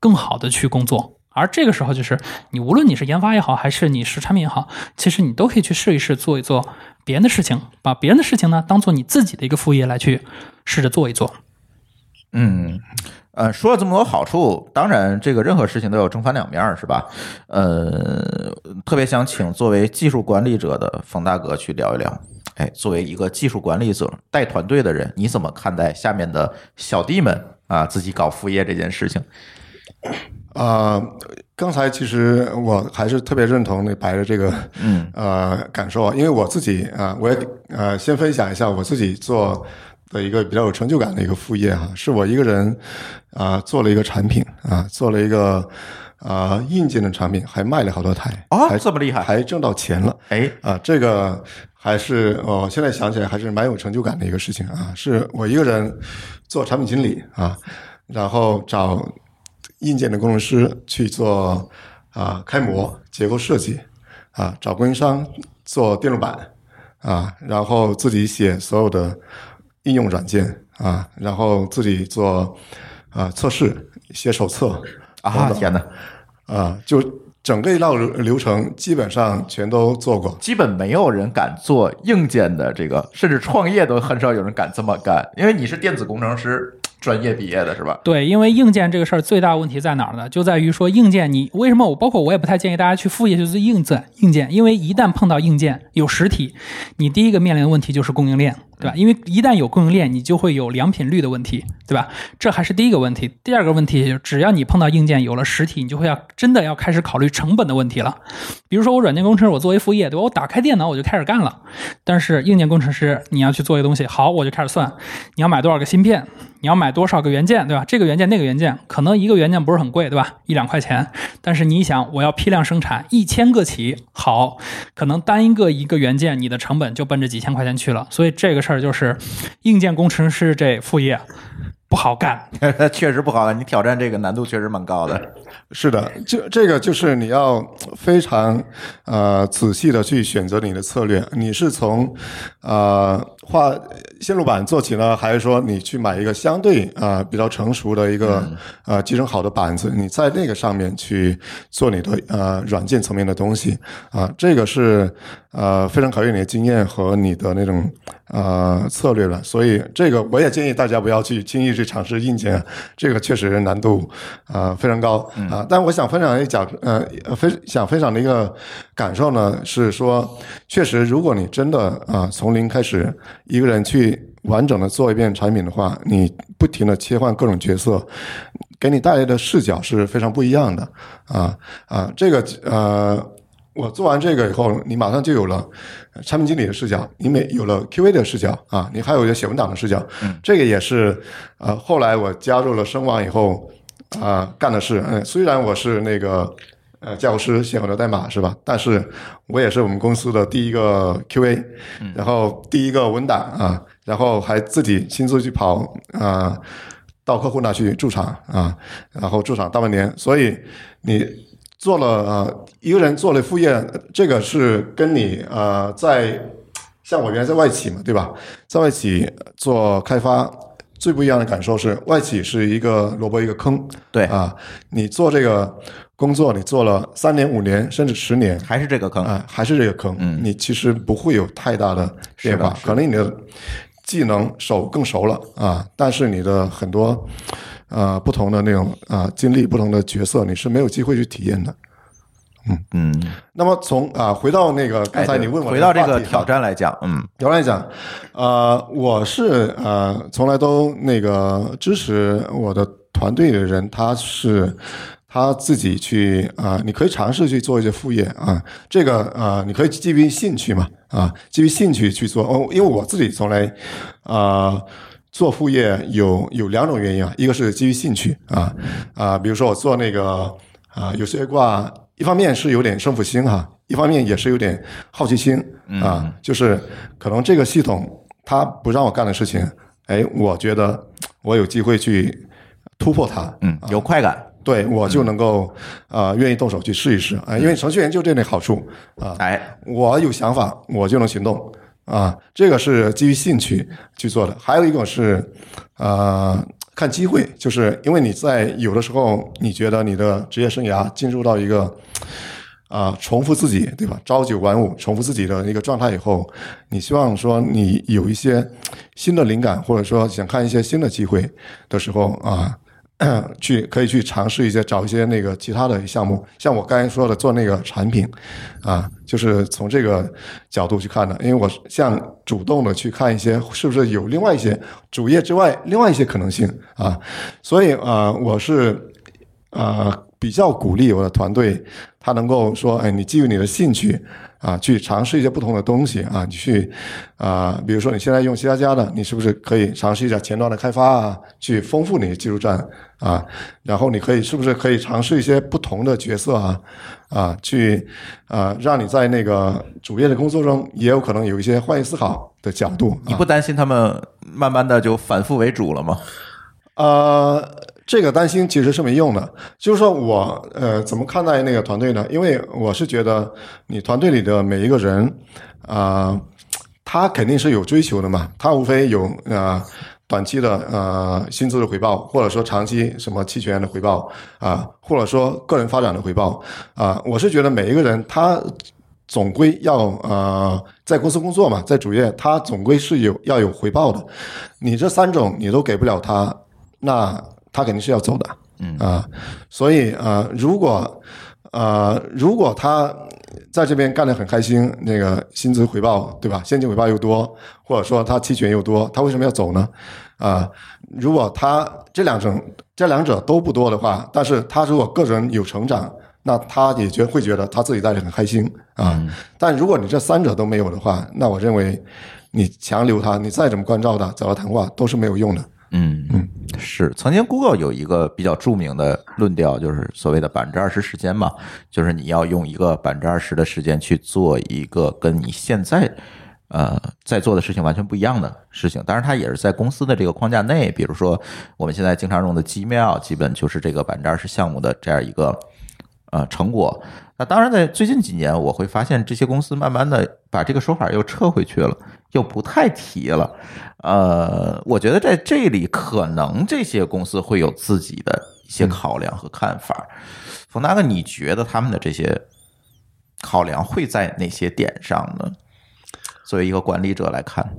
更好的去工作。而这个时候，就是你无论你是研发也好，还是你是产品也好，其实你都可以去试一试做一做别人的事情，把别人的事情呢当做你自己的一个副业来去试着做一做。嗯，呃，说了这么多好处，当然这个任何事情都有正反两面儿，是吧？呃，特别想请作为技术管理者的冯大哥去聊一聊。哎，作为一个技术管理者、带团队的人，你怎么看待下面的小弟们啊自己搞副业这件事情？啊、刚才其实我还是特别认同那白的这个嗯呃感受啊，因为我自己啊、我也呃先分享一下我自己做的一个比较有成就感的一个副业哈、是我一个人啊、做了一个产品啊、做了一个啊、硬件的产品，还卖了好多台啊还这么厉害还挣到钱了。哎，啊，这个还是哦，现在想起来还是蛮有成就感的一个事情啊。是我一个人做产品经理啊，然后找硬件的工程师去做啊开模、结构设计啊，找供应商做电路板啊，然后自己写所有的应用软件啊，然后自己做啊测试、写手册啊天哪，啊，就整个一道流流程基本上全都做过。基本没有人敢做硬件的这个，甚至创业都很少有人敢这么干，因为你是电子工程师专业毕业的是吧？对，因为硬件这个事儿最大问题在哪儿呢？就在于说硬件你为什么我包括我也不太建议大家去副业就是硬件硬件，因为一旦碰到硬件有实体，你第一个面临的问题就是供应链，对吧？因为一旦有供应链，你就会有良品率的问题，对吧？这还是第一个问题。第二个问题，就只要你碰到硬件有了实体，你就会要真的要开始考虑成本的问题了。比如说我软件工程师，我作为副业，对吧？我打开电脑我就开始干了。但是硬件工程师，你要去做一个东西，好，我就开始算，你要买多少个芯片，你要买多少个元件，对吧？这个元件那个元件，可能一个元件不是很贵，对吧？一两块钱。但是你想，我要批量生产一千个起，好，可能单一个一个元件，你的成本就奔着几千块钱去了。所以这个事儿就是硬件工程师这副业不好干。确实不好干，你挑战这个难度确实蛮高的。是的，这这个就是你要非常呃仔细的去选择你的策略。你是从呃画线路板做起呢，还是说你去买一个相对啊、呃比较成熟的一个呃集成好的板子，你在那个上面去做你的呃软件层面的东西啊、这个是呃非常考验你的经验和你的那种呃策略了。所以这个我也建议大家不要去轻易去尝试硬件，这个确实难度啊非常高啊。但我想分享一讲呃分想分享的一个感受呢，是说确实如果你真的啊从零开始一个人去完整的做一遍产品的话，你不停的切换各种角色，给你带来的视角是非常不一样的啊啊这个呃。我做完这个以后，你马上就有了产品经理的视角，你每有了 QA 的视角啊，你还有一个写文档的视角。这个也是呃，后来我加入了声网以后啊、干的事。嗯，虽然我是那个呃教师写很多代码是吧？但是我也是我们公司的第一个 QA，然后第一个文档啊，然后还自己亲自去跑啊。到客户那去驻场啊，然后驻场大半年，所以你做了呃一个人做了副业，这个是跟你呃在像我原来在外企嘛，对吧？在外企做开发最不一样的感受是，外企是一个萝卜一个坑，对。啊，你做这个工作，你做了三年、五年甚至十年，还是这个坑，啊，还是这个坑，嗯。你其实不会有太大的变化，可能你的技能手更熟了啊，但是你的很多呃不同的那种啊经历、不同的角色，你是没有机会去体验的。嗯嗯，那么从啊回到那个刚才你问我的回到这个挑战来讲，嗯挑战来讲，呃，我是呃从来都那个支持我的团队的人，他是他自己去啊、你可以尝试去做一些副业啊，这个啊、你可以基于兴趣嘛啊，基于兴趣去做。哦，因为我自己从来啊。做副业有有两种原因啊，一个是基于兴趣啊啊，比如说我做那个啊有些卦，一方面是有点胜负心哈、一方面也是有点好奇心啊，就是可能这个系统它不让我干的事情，哎，我觉得我有机会去突破它，嗯，有快感，对我就能够啊、呃愿意动手去试一试啊、因为程序员就这点好处啊、哎，我有想法，我就能行动啊，这个是基于兴趣去做的。还有一个是，呃，看机会，就是因为你在有的时候，你觉得你的职业生涯进入到一个啊、重复自己，对吧？朝九晚五，重复自己的一个状态以后，你希望说你有一些新的灵感，或者说想看一些新的机会的时候啊。去可以去尝试一些找一些那个其他的项目，像我刚才说的做那个产品，啊，就是从这个角度去看的。因为我像主动的去看一些是不是有另外一些主业之外另外一些可能性啊，所以啊、我是啊比较鼓励我的团队，他能够说，哎，你基于你的兴趣啊，去尝试一些不同的东西啊，你去啊，比如说你现在用其他家的，你是不是可以尝试一下前端的开发啊，去丰富你的技术栈啊？然后你可以是不是可以尝试一些不同的角色啊啊，去啊让你在那个主业的工作中也有可能有一些换位思考的角度。你不担心他们慢慢的就反复为主了吗？呃，这个担心其实是没用的。就是说我呃怎么看待那个团队呢？因为我是觉得你团队里的每一个人啊、他肯定是有追求的嘛，他无非有啊。短期的呃薪资的回报，或者说长期什么期权的回报啊、或者说个人发展的回报啊、我是觉得每一个人他总归要呃在公司工作嘛，在主业他总归是有要有回报的。你这三种你都给不了他，那他肯定是要走的。嗯啊、所以啊、呃如果呃如果他在这边干得很开心，那个薪资回报对吧？现金回报又多，或者说他期权又多，他为什么要走呢？啊、如果他这两种这两者都不多的话，但是他如果个人有成长，那他也觉会觉得他自己待着很开心啊。但如果你这三者都没有的话，那我认为你强留他，你再怎么关照他，找他谈话都是没有用的。嗯，是。曾经 Google 有一个比较著名的论调，就是所谓的百分之二十时间嘛，就是你要用一个百分之二十的时间去做一个跟你现在呃在做的事情完全不一样的事情。当然，它也是在公司的这个框架内，比如说我们现在经常用的 Gmail，基本就是这个百分之二十项目的这样一个呃成果。那当然，在最近几年，我会发现这些公司慢慢的把这个说法又撤回去了，又不太提了。呃，我觉得在这里可能这些公司会有自己的一些考量和看法。冯大哥，你觉得他们的这些考量会在哪些点上呢？作为一个管理者来看，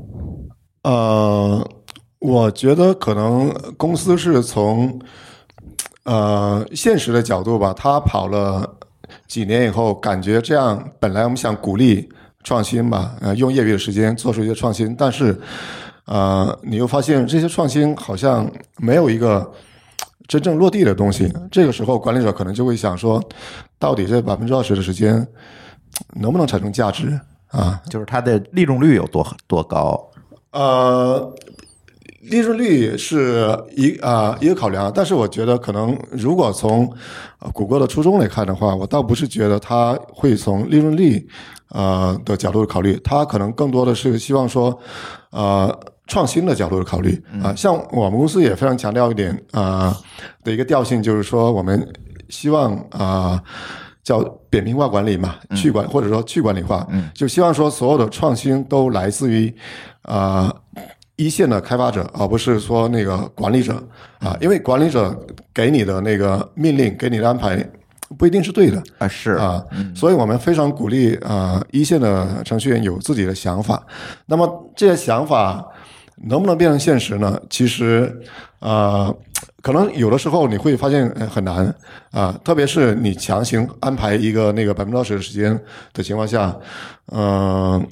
呃，我觉得可能公司是从呃现实的角度吧，他跑了几年以后，感觉这样本来我们想鼓励创新吧，呃，用业余的时间做出一些创新，但是呃，你又发现这些创新好像没有一个真正落地的东西。这个时候，管理者可能就会想说，到底这百分之二十的时间能不能产生价值啊？就是它的利用率有多多高？呃，利润率是一啊、一个考量，但是我觉得可能如果从呃谷歌的初衷来看的话，我倒不是觉得它会从利润率呃的角度考虑，它可能更多的是希望说呃。创新的角度的考虑。啊、像我们公司也非常强调一点啊、的一个调性，就是说我们希望啊、叫扁平化管理嘛，去管或者说去管理化，就希望说所有的创新都来自于啊、一线的开发者，而不是说那个管理者啊，因为管理者给你的那个命令、给你的安排不一定是对的啊，是啊，所以我们非常鼓励啊、一线的程序员有自己的想法。那么这些想法能不能变成现实呢？其实啊、可能有的时候你会发现呃很难啊、特别是你强行安排一个那个百分之二十的时间的情况下，嗯、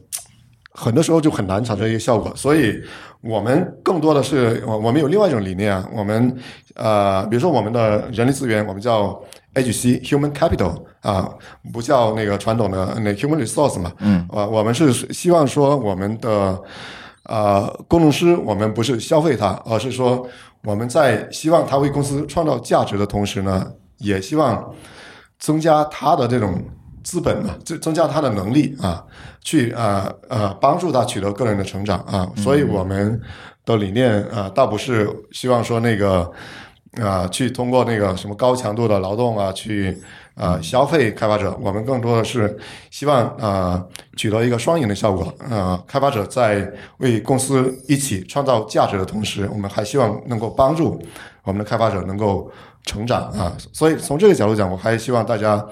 很多时候就很难产生一个效果，所以我们更多的是，我我们有另外一种理念啊，我们呃，比如说我们的人力资源，我们叫 HC human capital 啊，不叫那个传统的那 human resource 嘛。嗯，啊，我们是希望说我们的呃工程师，我们不是消费他，而是说我们在希望他为公司创造价值的同时呢，也希望增加他的这种资本嘛，增增加他的能力啊，去啊啊帮助他取得个人的成长啊。所以我们的理念啊，倒不是希望说那个。啊，去通过那个什么高强度的劳动啊，去啊消费开发者。我们更多的是希望啊取得一个双赢的效果。啊，开发者在为公司一起创造价值的同时，我们还希望能够帮助我们的开发者能够成长啊。所以从这个角度讲，我还希望大家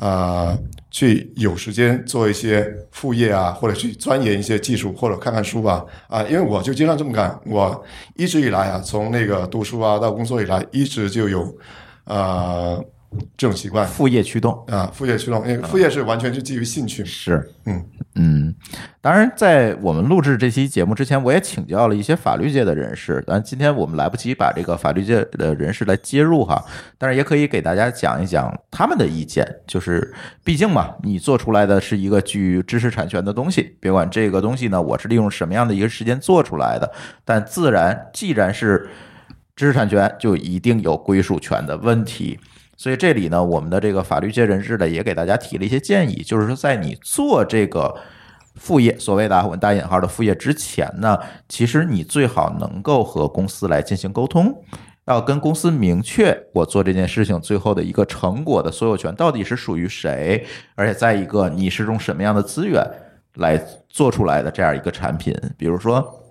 啊。去有时间做一些副业啊，或者去钻研一些技术，或者看看书吧。啊，因为我就经常这么干。我一直以来啊，从那个读书啊到工作以来，一直就有，啊。这种习惯，副业驱动啊，副业驱动，因为副业是完全是基于兴趣。是，嗯嗯。当然，在我们录制这期节目之前，我也请教了一些法律界的人士。但今天我们来不及把这个法律界的人士来接入哈，但是也可以给大家讲一讲他们的意见。就是，毕竟嘛，你做出来的是一个基于知识产权的东西，别管这个东西呢，我是利用什么样的一个时间做出来的，但自然，既然是知识产权，就一定有归属权的问题。所以这里呢，我们的这个法律界人士呢，也给大家提了一些建议，就是说，在你做这个副业，所谓的我们打引号的副业之前呢，其实你最好能够和公司来进行沟通，要跟公司明确我做这件事情最后的一个成果的所有权到底是属于谁，而且再一个，你是用什么样的资源来做出来的这样一个产品，比如说，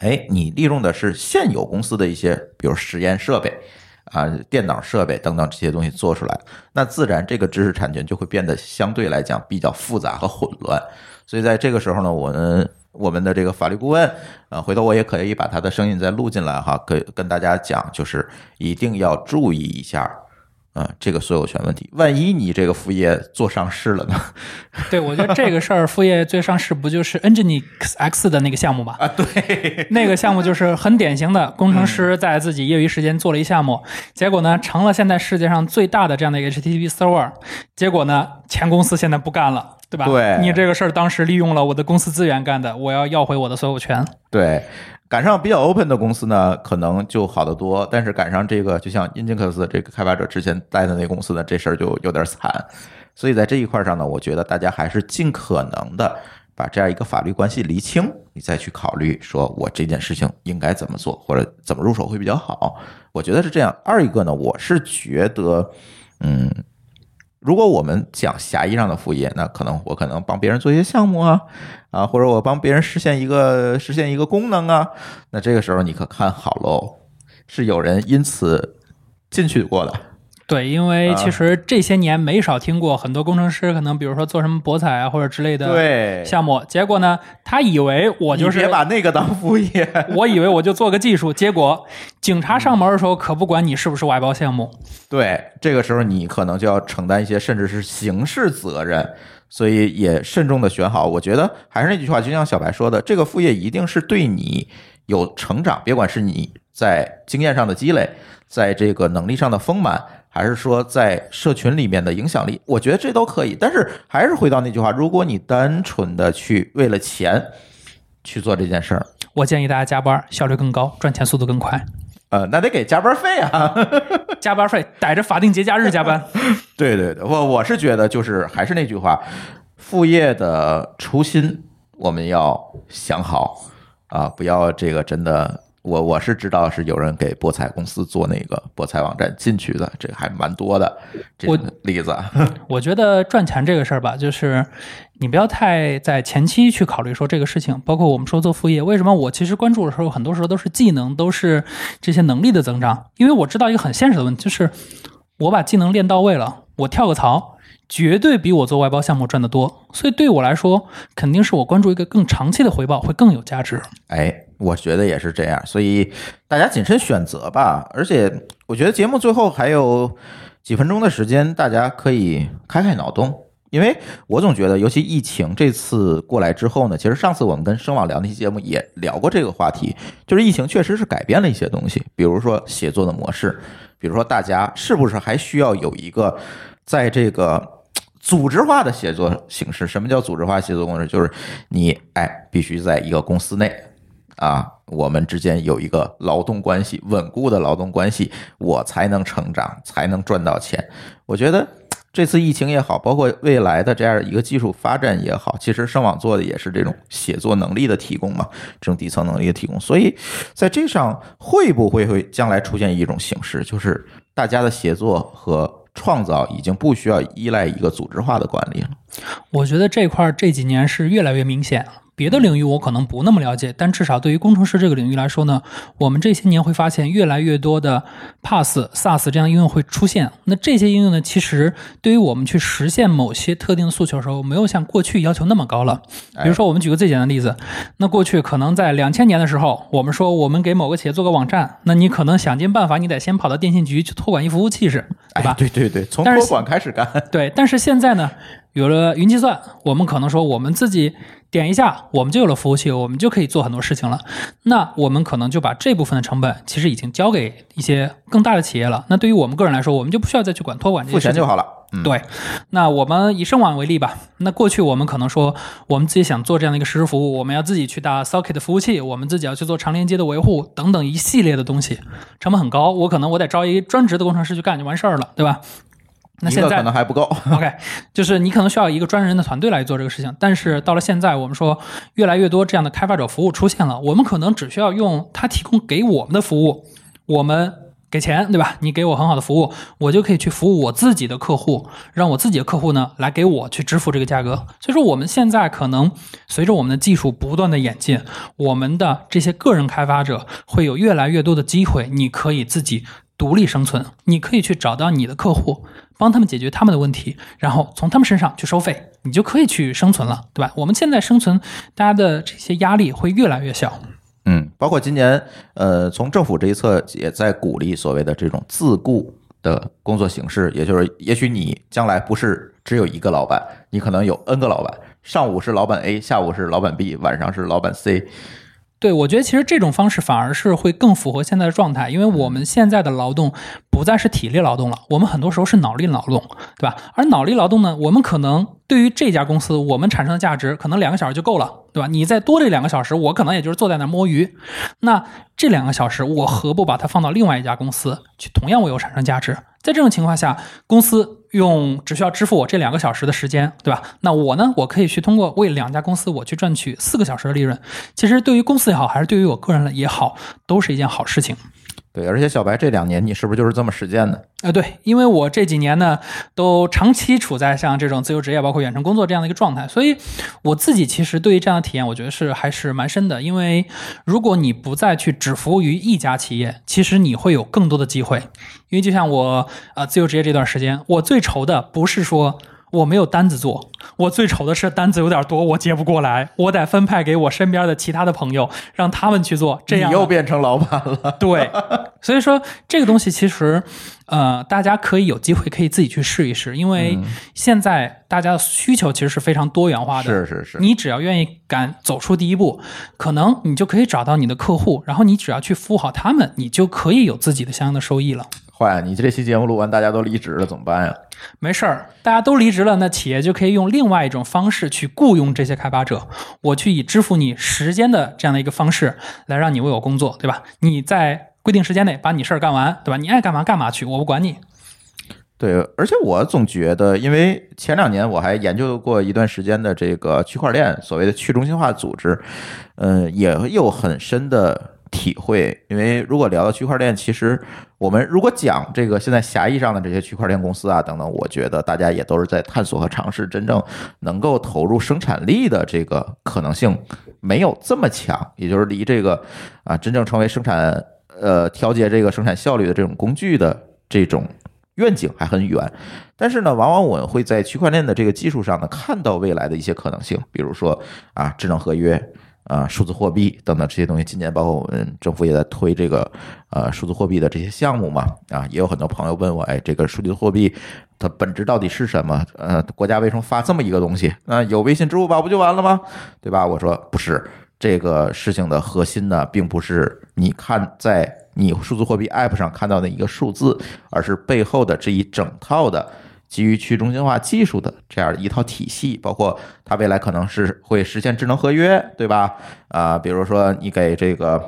哎，你利用的是现有公司的一些，比如实验设备。啊，电脑设备等等这些东西做出来，那自然这个知识产权就会变得相对来讲比较复杂和混乱。所以在这个时候呢，我们我们的这个法律顾问，啊，回头我也可以把他的声音再录进来哈，跟跟大家讲，就是一定要注意一下。啊，这个所有权问题，万一你这个副业做上市了呢？对，我觉得这个事儿，副业最上市不就是 Nginx X 的那个项目吗？啊，对，那个项目就是很典型的工程师在自己业余时间做了一项目，结果呢，成了现在世界上最大的这样的一个 HTTP server。结果呢，前公司现在不干了，对吧？对，你这个事儿当时利用了我的公司资源干的，我要要回我的所有权。对。赶上比较 open 的公司呢，可能就好得多。但是赶上这个，就像 Inginx 这个开发者之前待的那公司呢，这事儿就有点惨。所以在这一块上呢，我觉得大家还是尽可能的把这样一个法律关系厘清，你再去考虑说我这件事情应该怎么做或者怎么入手会比较好。我觉得是这样。二一个呢，我是觉得，嗯。如果我们讲狭义上的副业，那可能我可能帮别人做一些项目啊，啊，或者我帮别人实现一个实现一个功能啊，那这个时候你可看好喽，是有人因此进去过的。对，因为其实这些年没少听过很多工程师，可能比如说做什么博彩啊或者之类的项目，结果呢，他以为我就是别把那个当副业，我以为我就做个技术，结果警察上门的时候可不管你是不是外包项目。对，这个时候你可能就要承担一些甚至是刑事责任，所以也慎重的选好。我觉得还是那句话，就像小白说的，这个副业一定是对你有成长，别管是你在经验上的积累，在这个能力上的丰满。还是说在社群里面的影响力，我觉得这都可以。但是还是回到那句话，如果你单纯的去为了钱去做这件事儿，我建议大家加班，效率更高，赚钱速度更快。呃，那得给加班费啊，加班费逮着法定节假日加班。对对对，我我是觉得就是还是那句话，副业的初心我们要想好啊，不要这个真的。我我是知道是有人给博彩公司做那个博彩网站进去的，这个还蛮多的。这个例子，我觉得赚钱这个事儿吧，就是你不要太在前期去考虑说这个事情。包括我们说做副业，为什么我其实关注的时候，很多时候都是技能，都是这些能力的增长。因为我知道一个很现实的问题，就是我把技能练到位了，我跳个槽。绝对比我做外包项目赚得多，所以对我来说，肯定是我关注一个更长期的回报会更有价值。哎，我觉得也是这样，所以大家谨慎选择吧。而且，我觉得节目最后还有几分钟的时间，大家可以开开脑洞，因为我总觉得，尤其疫情这次过来之后呢，其实上次我们跟声网聊那期节目也聊过这个话题，就是疫情确实是改变了一些东西，比如说写作的模式。比如说大家是不是还需要有一个在这个。组织化的写作形式，什么叫组织化写作模式？就是你哎，必须在一个公司内啊，我们之间有一个劳动关系，稳固的劳动关系，我才能成长，才能赚到钱。我觉得这次疫情也好，包括未来的这样一个技术发展也好，其实上网做的也是这种写作能力的提供嘛，这种底层能力的提供。所以在这上会不会会将来出现一种形式，就是大家的协作和创造已经不需要依赖一个组织化的管理了。我觉得这块这几年是越来越明显。别的领域我可能不那么了解，但至少对于工程师这个领域来说呢，我们这些年会发现越来越多的 PaaS、SaaS 这样的应用会出现。那这些应用呢，其实对于我们去实现某些特定的诉求的时候，没有像过去要求那么高了。比如说，我们举个最简单的例子，那过去可能在两千年的时候，我们说我们给某个企业做个网站，那你可能想尽办法，你得先跑到电信局去托管一服务器是，对吧？对对对，从托管开始干。对，但是现在呢，有了云计算，我们可能说我们自己点一下，我们就有了服务器，我们就可以做很多事情了。那我们可能就把这部分的成本其实已经交给一些更大的企业了。那对于我们个人来说，我们就不需要再去管托管这些事情付钱就。好了。嗯，对，那我们以盛网为例吧。那过去我们可能说，我们自己想做这样的一个实时服务，我们要自己去搭 Socket 的服务器，我们自己要去做长连接的维护等等一系列的东西，成本很高。我可能我得招一专职的工程师去干就完事儿了，对吧？那现在可能还不够。OK，就是你可能需要一个专人的团队来做这个事情，但是到了现在，我们说越来越多这样的开发者服务出现了，我们可能只需要用他提供给我们的服务，我们给钱，对吧？你给我很好的服务，我就可以去服务我自己的客户，让我自己的客户呢来给我去支付这个价格。所以说，我们现在可能随着我们的技术不断的演进，我们的这些个人开发者会有越来越多的机会，你可以自己独立生存，你可以去找到你的客户，帮他们解决他们的问题，然后从他们身上去收费，你就可以去生存了，对吧？我们现在生存，大家的这些压力会越来越小。嗯，包括今年，呃，从政府这一侧也在鼓励所谓的这种自雇的工作形式，也就是，也许你将来不是只有一个老板，你可能有 N 个老板，上午是老板 A，下午是老板 B，晚上是老板 C。对，我觉得其实这种方式反而是会更符合现在的状态，因为我们现在的劳动不再是体力劳动了，我们很多时候是脑力劳动，对吧？而脑力劳动呢，我们可能对于这家公司我们产生的价值可能两个小时就够了，对吧？你再多这两个小时，我可能也就是坐在那儿摸鱼，那这两个小时我何不把它放到另外一家公司去，同样为我产生价值？在这种情况下，公司用只需要支付我这两个小时的时间，对吧？那我呢，我可以去通过为两家公司我去赚取四个小时的利润。其实对于公司也好，还是对于我个人也好，都是一件好事情。对，而且小白这两年你是不是就是这么实践的？呃，对，因为我这几年呢，都长期处在像这种自由职业，包括远程工作这样的一个状态，所以我自己其实对于这样的体验，我觉得是还是蛮深的。因为如果你不再去只服务于一家企业，其实你会有更多的机会。因为就像我呃自由职业这段时间，我最愁的不是说。我没有单子做，我最愁的是单子有点多，我接不过来，我得分派给我身边的其他的朋友，让他们去做。这样你又变成老板了。对，所以说这个东西其实，呃，大家可以有机会可以自己去试一试，因为现在大家的需求其实是非常多元化的。是是是，你只要愿意敢走出第一步，可能你就可以找到你的客户，然后你只要去服务好他们，你就可以有自己的相应的收益了。坏，你这期节目录完，大家都离职了，怎么办呀？没事儿，大家都离职了，那企业就可以用另外一种方式去雇佣这些开发者，我去以支付你时间的这样的一个方式来让你为我工作，对吧？你在规定时间内把你事儿干完，对吧？你爱干嘛干嘛去，我不管你。对，而且我总觉得，因为前两年我还研究过一段时间的这个区块链，所谓的去中心化组织，嗯，也有很深的体会。因为如果聊到区块链，其实我们如果讲这个现在狭义上的这些区块链公司啊等等，我觉得大家也都是在探索和尝试真正能够投入生产力的这个可能性没有这么强，也就是离这个啊真正成为生产呃调节这个生产效率的这种工具的这种。愿景还很远，但是呢，往往我们会在区块链的这个技术上呢，看到未来的一些可能性，比如说啊，智能合约啊，数字货币等等这些东西。今年包括我们政府也在推这个呃数字货币的这些项目嘛，啊，也有很多朋友问我，哎，这个数字货币它本质到底是什么？呃，国家为什么发这么一个东西？那，有微信、支付宝不就完了吗？对吧？我说不是，这个事情的核心呢，并不是你看在。你数字货币 App 上看到的一个数字，而是背后的这一整套的基于去中心化技术的这样一套体系，包括它未来可能是会实现智能合约，对吧？啊，比如说你给这个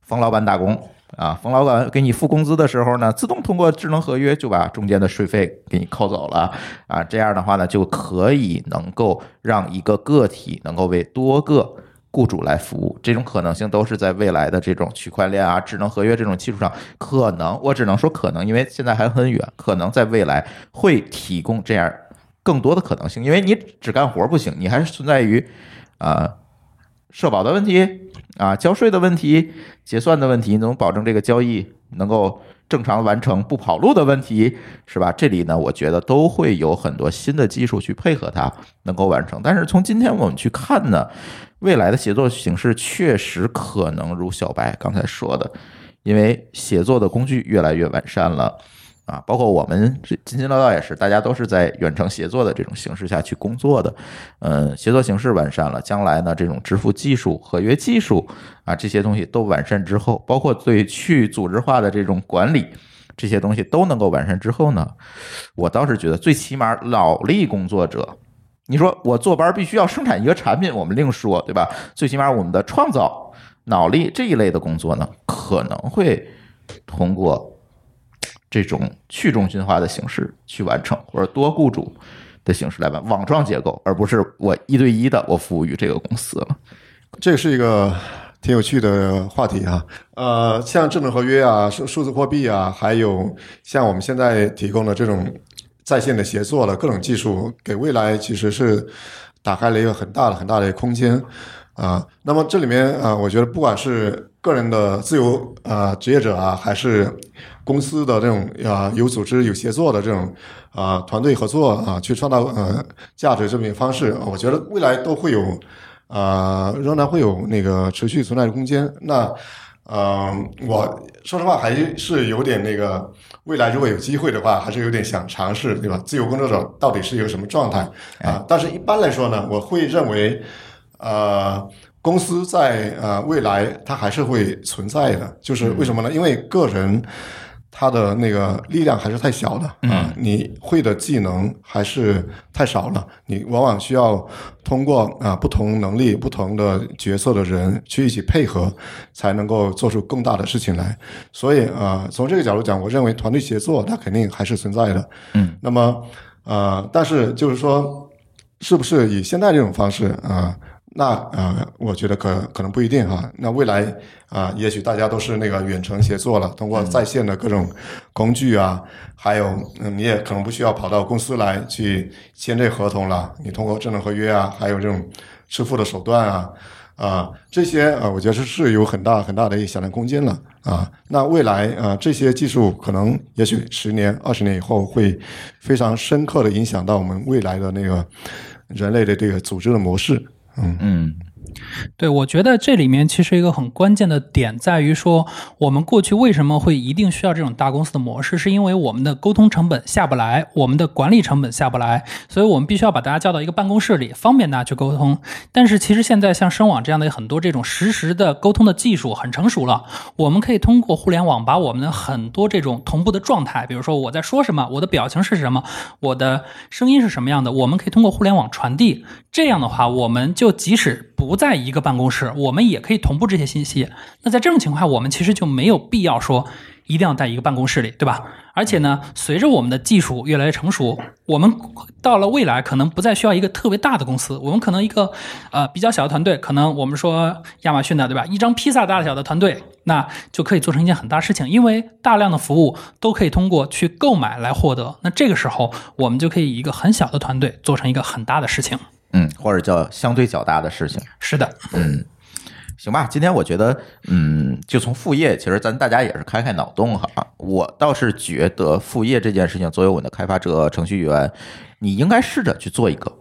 冯老板打工。啊，冯老板给你付工资的时候呢，自动通过智能合约就把中间的税费给你扣走了啊。这样的话呢，就可以能够让一个个体能够为多个雇主来服务。这种可能性都是在未来的这种区块链啊、智能合约这种基础上，可能我只能说可能，因为现在还很远，可能在未来会提供这样更多的可能性。因为你只干活不行，你还是存在于啊社保的问题。啊，交税的问题、结算的问题，能保证这个交易能够正常完成、不跑路的问题，是吧？这里呢，我觉得都会有很多新的技术去配合它，能够完成。但是从今天我们去看呢，未来的协作形式确实可能如小白刚才说的，因为协作的工具越来越完善了。啊，包括我们这津津乐道也是，大家都是在远程协作的这种形式下去工作的。嗯，协作形式完善了，将来呢，这种支付技术、合约技术啊，这些东西都完善之后，包括对去组织化的这种管理，这些东西都能够完善之后呢，我倒是觉得，最起码脑力工作者，你说我坐班必须要生产一个产品，我们另说，对吧？最起码我们的创造脑力这一类的工作呢，可能会通过。这种去中心化的形式去完成，或者多雇主的形式来完网状结构，而不是我一对一的我服务于这个公司了。这是一个挺有趣的话题啊。呃，像智能合约啊、数数字货币啊，还有像我们现在提供的这种在线的协作的各种技术，给未来其实是打开了一个很大的、很大的空间啊。那么这里面啊，我觉得不管是个人的自由啊职业者啊，还是公司的这种啊有组织有协作的这种啊团队合作啊去创造呃价值这么一个方式，我觉得未来都会有啊仍然会有那个持续存在的空间。那呃我说实话还是有点那个未来如果有机会的话，还是有点想尝试，对吧？自由工作者到底是一个什么状态啊？但是一般来说呢，我会认为呃公司在呃未来它还是会存在的，就是为什么呢？因为个人。他的那个力量还是太小了啊！你会的技能还是太少了，你往往需要通过啊不同能力、不同的角色的人去一起配合，才能够做出更大的事情来。所以啊，从这个角度讲，我认为团队协作它肯定还是存在的。嗯，那么呃，但是就是说，是不是以现在这种方式啊？那呃，我觉得可可能不一定哈。那未来啊，也许大家都是那个远程协作了，通过在线的各种工具啊，还有嗯，你也可能不需要跑到公司来去签这合同了。你通过智能合约啊，还有这种支付的手段啊，啊，这些啊，我觉得是是有很大很大的一个想象空间了啊。那未来啊，这些技术可能也许十年、二十年以后会非常深刻的影响到我们未来的那个人类的这个组织的模式。嗯嗯。对，我觉得这里面其实一个很关键的点在于说，我们过去为什么会一定需要这种大公司的模式，是因为我们的沟通成本下不来，我们的管理成本下不来，所以我们必须要把大家叫到一个办公室里，方便大家去沟通。但是其实现在像声网这样的很多这种实时的沟通的技术很成熟了，我们可以通过互联网把我们的很多这种同步的状态，比如说我在说什么，我的表情是什么，我的声音是什么样的，我们可以通过互联网传递。这样的话，我们就即使不在一个办公室，我们也可以同步这些信息。那在这种情况下，我们其实就没有必要说一定要在一个办公室里，对吧？而且呢，随着我们的技术越来越成熟，我们到了未来可能不再需要一个特别大的公司，我们可能一个呃比较小的团队，可能我们说亚马逊的，对吧？一张披萨大小的团队，那就可以做成一件很大事情，因为大量的服务都可以通过去购买来获得。那这个时候，我们就可以一个很小的团队做成一个很大的事情。嗯，或者叫相对较大的事情。是的，嗯，行吧。今天我觉得，嗯，就从副业，其实咱大家也是开开脑洞哈。我倒是觉得副业这件事情，作为我的开发者、程序员，你应该试着去做一个，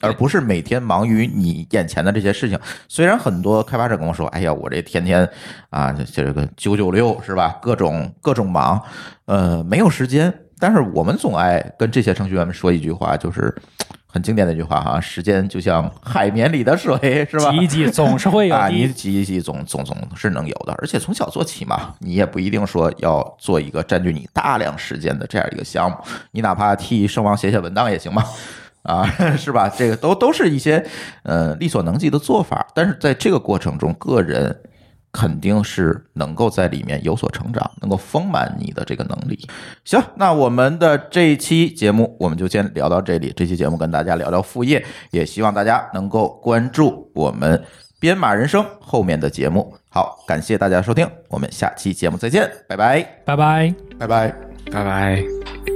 而不是每天忙于你眼前的这些事情。虽然很多开发者跟我说：“哎呀，我这天天啊，这个九九六是吧？各种各种忙，呃，没有时间。”但是我们总爱跟这些程序员们说一句话，就是。很经典的一句话哈，时间就像海绵里的水，是吧？挤一挤总是会有啊，你的。挤一挤总总总是能有的，而且从小做起嘛，你也不一定说要做一个占据你大量时间的这样一个项目，你哪怕替圣王写写文档也行嘛，啊，是吧？这个都都是一些呃力所能及的做法，但是在这个过程中，个人肯定是能够在里面有所成长，能够丰满你的这个能力。行，那我们的这一期节目我们就先聊到这里。这期节目跟大家聊聊副业，也希望大家能够关注我们编码人生后面的节目。好，感谢大家收听，我们下期节目再见，拜拜。拜拜。拜拜。拜拜。